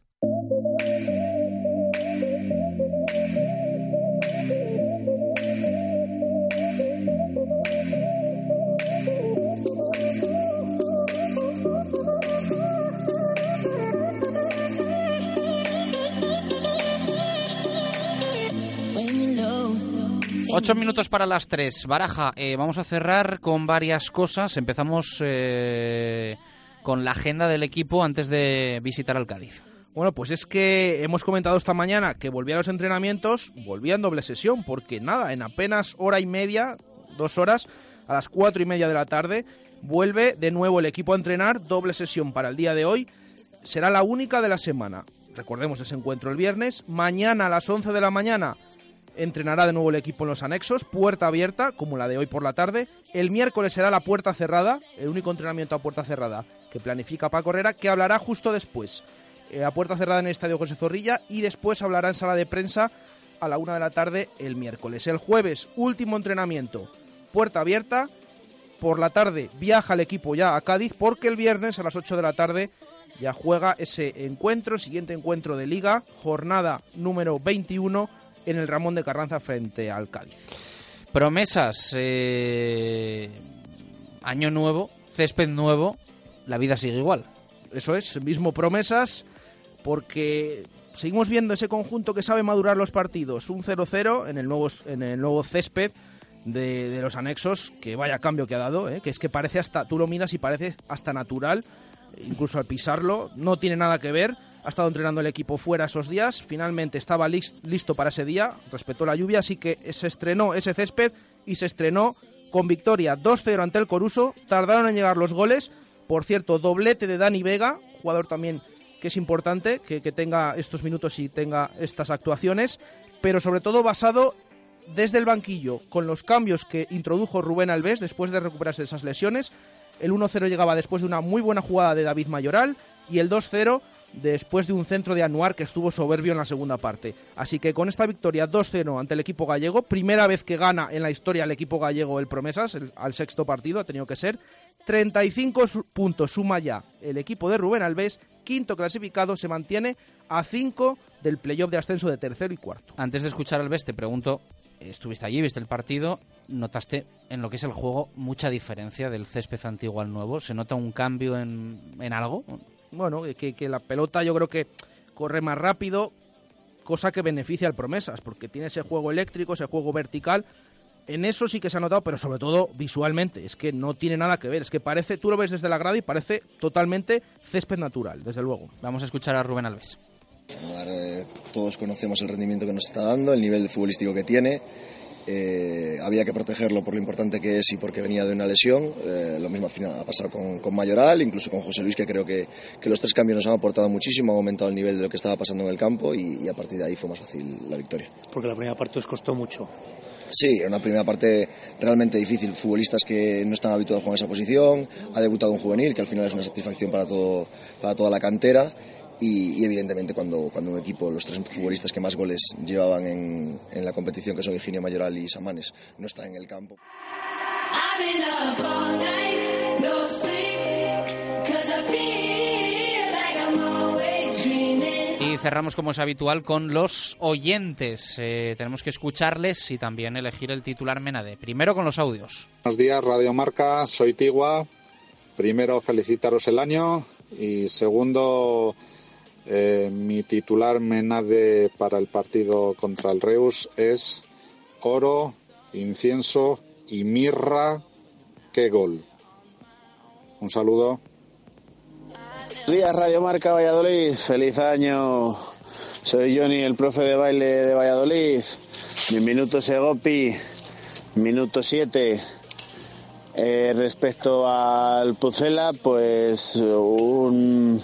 Ocho minutos para las tres. Baraja, eh, vamos a cerrar con varias cosas. Empezamos eh, con la agenda del equipo antes de visitar al Cádiz. Bueno, pues es que hemos comentado esta mañana que volvía a los entrenamientos, volvía en doble sesión, porque nada, en apenas hora y media, dos horas, a las cuatro y media de la tarde, vuelve de nuevo el equipo a entrenar, doble sesión para el día de hoy, será la única de la semana. Recordemos ese encuentro el viernes, mañana a las 11 de la mañana entrenará de nuevo el equipo en los anexos, puerta abierta, como la de hoy por la tarde. El miércoles será la puerta cerrada, el único entrenamiento a puerta cerrada que planifica Paco Herrera, que hablará justo después. Eh, a puerta cerrada en el Estadio José Zorrilla y después hablará en sala de prensa a la una de la tarde el miércoles. El jueves, último entrenamiento, puerta abierta. Por la tarde viaja el equipo ya a Cádiz porque el viernes a las 8 de la tarde ya juega ese encuentro, siguiente encuentro de liga, jornada número 21 en el Ramón de Carranza frente al Cádiz. Promesas, eh, año nuevo, césped nuevo, la vida sigue igual. Eso es, mismo promesas, porque seguimos viendo ese conjunto que sabe madurar los partidos. Un 0-0 en el nuevo, en el nuevo césped de, los anexos, que vaya cambio que ha dado, ¿eh? que es que parece hasta, tú lo miras y parece hasta natural, incluso al pisarlo, no tiene nada que ver. Ha estado entrenando el equipo fuera esos días, finalmente estaba lis- listo para ese día, respetó la lluvia, así que se estrenó ese césped y se estrenó con victoria 2-0 ante el Coruso. Tardaron en llegar los goles, por cierto, doblete de Dani Vega, jugador también que es importante que, tenga estos minutos y tenga estas actuaciones, pero sobre todo basado desde el banquillo, con los cambios que introdujo Rubén Alves después de recuperarse de esas lesiones. El 1-0 llegaba después de una muy buena jugada de David Mayoral y el 2-0 después de un centro de Anuar que estuvo soberbio en la segunda parte. Así que con esta victoria 2-0 ante el equipo gallego, primera vez que gana en la historia el equipo gallego el Promesas, al sexto partido ha tenido que ser, 35 su- puntos suma ya el equipo de Rubén Alves, quinto clasificado, se mantiene a 5 del playoff de ascenso de tercero y cuarto. Antes de escuchar al Bes, te pregunto, estuviste allí, viste el partido, ¿notaste en lo que es el juego mucha diferencia del césped antiguo al nuevo? ¿Se nota un cambio en, en algo? Bueno, que, que la pelota yo creo que corre más rápido, cosa que beneficia al Promesas, porque tiene ese juego eléctrico, ese juego vertical, en eso sí que se ha notado, pero sobre todo visualmente. Es que no tiene nada que ver. Es que parece, tú lo ves desde la grada y parece totalmente césped natural, desde luego. Vamos a escuchar a Rubén Alves. Eh, todos conocemos el rendimiento que nos está dando, el nivel futbolístico que tiene. Eh, había que protegerlo por lo importante que es y porque venía de una lesión. Eh, lo mismo al final ha pasado con, con, Mayoral, incluso con José Luis, que creo que, que, los tres cambios nos han aportado muchísimo, han aumentado el nivel de lo que estaba pasando en el campo y, y a partir de ahí fue más fácil la victoria. Porque la primera parte os costó mucho. Sí, una primera parte realmente difícil. Futbolistas que no están habituados a jugar esa posición, ha debutado un juvenil, que al final es una satisfacción para, todo, para toda la cantera. Y, y, evidentemente cuando, cuando un equipo, los tres futbolistas que más goles llevaban en, en la competición, que son Virginia Mayoral y Samanes, no están en el campo. Y cerramos como es habitual con los oyentes. Eh, tenemos que escucharles y también elegir el titular Menade. Primero con los audios. Buenos días, Radio Marca, soy Tigua. Primero felicitaros el año y segundo eh, mi titular menade para el partido contra el Reus es oro, incienso y mirra. ¡Qué gol! Un saludo. Buenos días, Radio Marca Valladolid. Feliz año. Soy Johnny, el profe de baile de Valladolid. Mi minuto Segopi, minuto 7. Eh, respecto al Pucela, pues un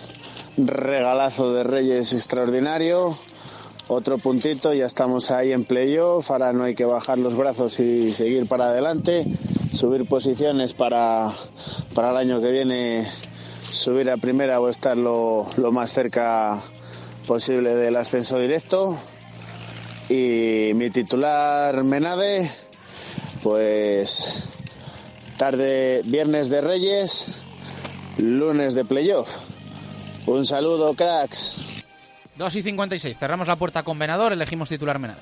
regalazo de Reyes extraordinario. Otro puntito, ya estamos ahí en playoff. Ahora no hay que bajar los brazos y seguir para adelante. Subir posiciones para, para el año que viene, subir a primera o estar lo, lo más cerca posible del ascenso directo. Y mi titular Menade, pues tarde, viernes de Reyes, lunes de playoff. Un saludo, cracks. 2 y 56. Cerramos la puerta con Venador. Elegimos titular Menade.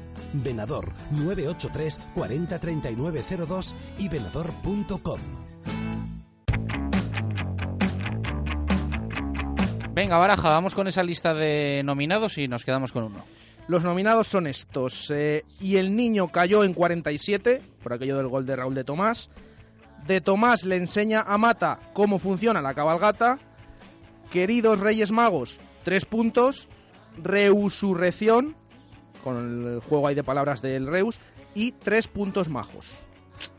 Venador 983 40 39 02 y venador.com. Venga, Baraja, vamos con esa lista de nominados y nos quedamos con uno. Los nominados son estos. Eh, y el niño cayó en 47, por aquello del gol de Raúl de Tomás. De Tomás le enseña a Mata cómo funciona la cabalgata. Queridos Reyes Magos, tres puntos. Reusurrección, con el juego ahí de palabras del Reus. Y tres puntos majos.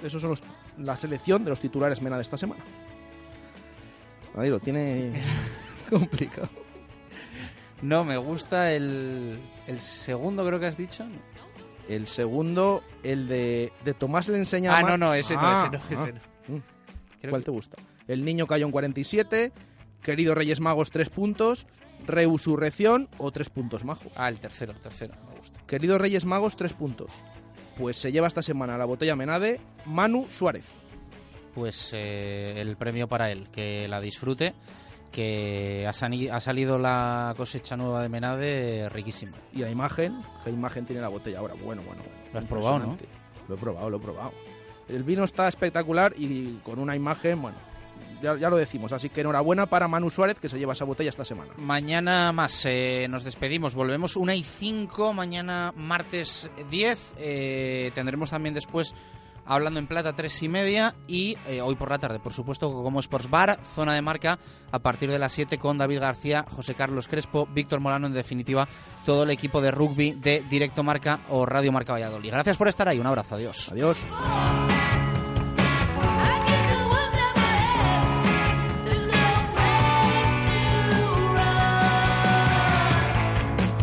Esos son los, la selección de los titulares Mena de esta semana. Ahí lo tiene complicado. No, me gusta el, el segundo, creo que has dicho. El segundo, el de, de Tomás le enseña Ah, a no, no, ese no, Ah, ese no, ese ah. no. Mm. Creo ¿Cuál que- te gusta? El niño cayó en 47. Querido Reyes Magos, tres puntos. Reusurrección o tres puntos majos. Ah, el tercero, el tercero, me gusta. Querido Reyes Magos, tres puntos. Pues se lleva esta semana la botella Menade Manu Suárez. Pues eh, el premio para él, que la disfrute, que ha, salido la cosecha nueva de Menade riquísima. Y la imagen, ¿qué imagen tiene la botella ahora? Bueno, bueno, bueno. Lo has probado, ¿no? Lo he probado, lo he probado. El vino está espectacular y con una imagen, bueno, ya, ya lo decimos. Así que enhorabuena para Manu Suárez que se lleva esa botella esta semana. Mañana más, eh, nos despedimos, volvemos una y 5, mañana martes 10, eh, tendremos también después hablando en plata tres y media y eh, hoy por la tarde, por supuesto, como Sports Bar, zona de marca a partir de las 7 con David García, José Carlos Crespo, Víctor Molano, en definitiva, todo el equipo de rugby de Directo Marca o Radio Marca Valladolid. Gracias por estar ahí, un abrazo, adiós. Adiós.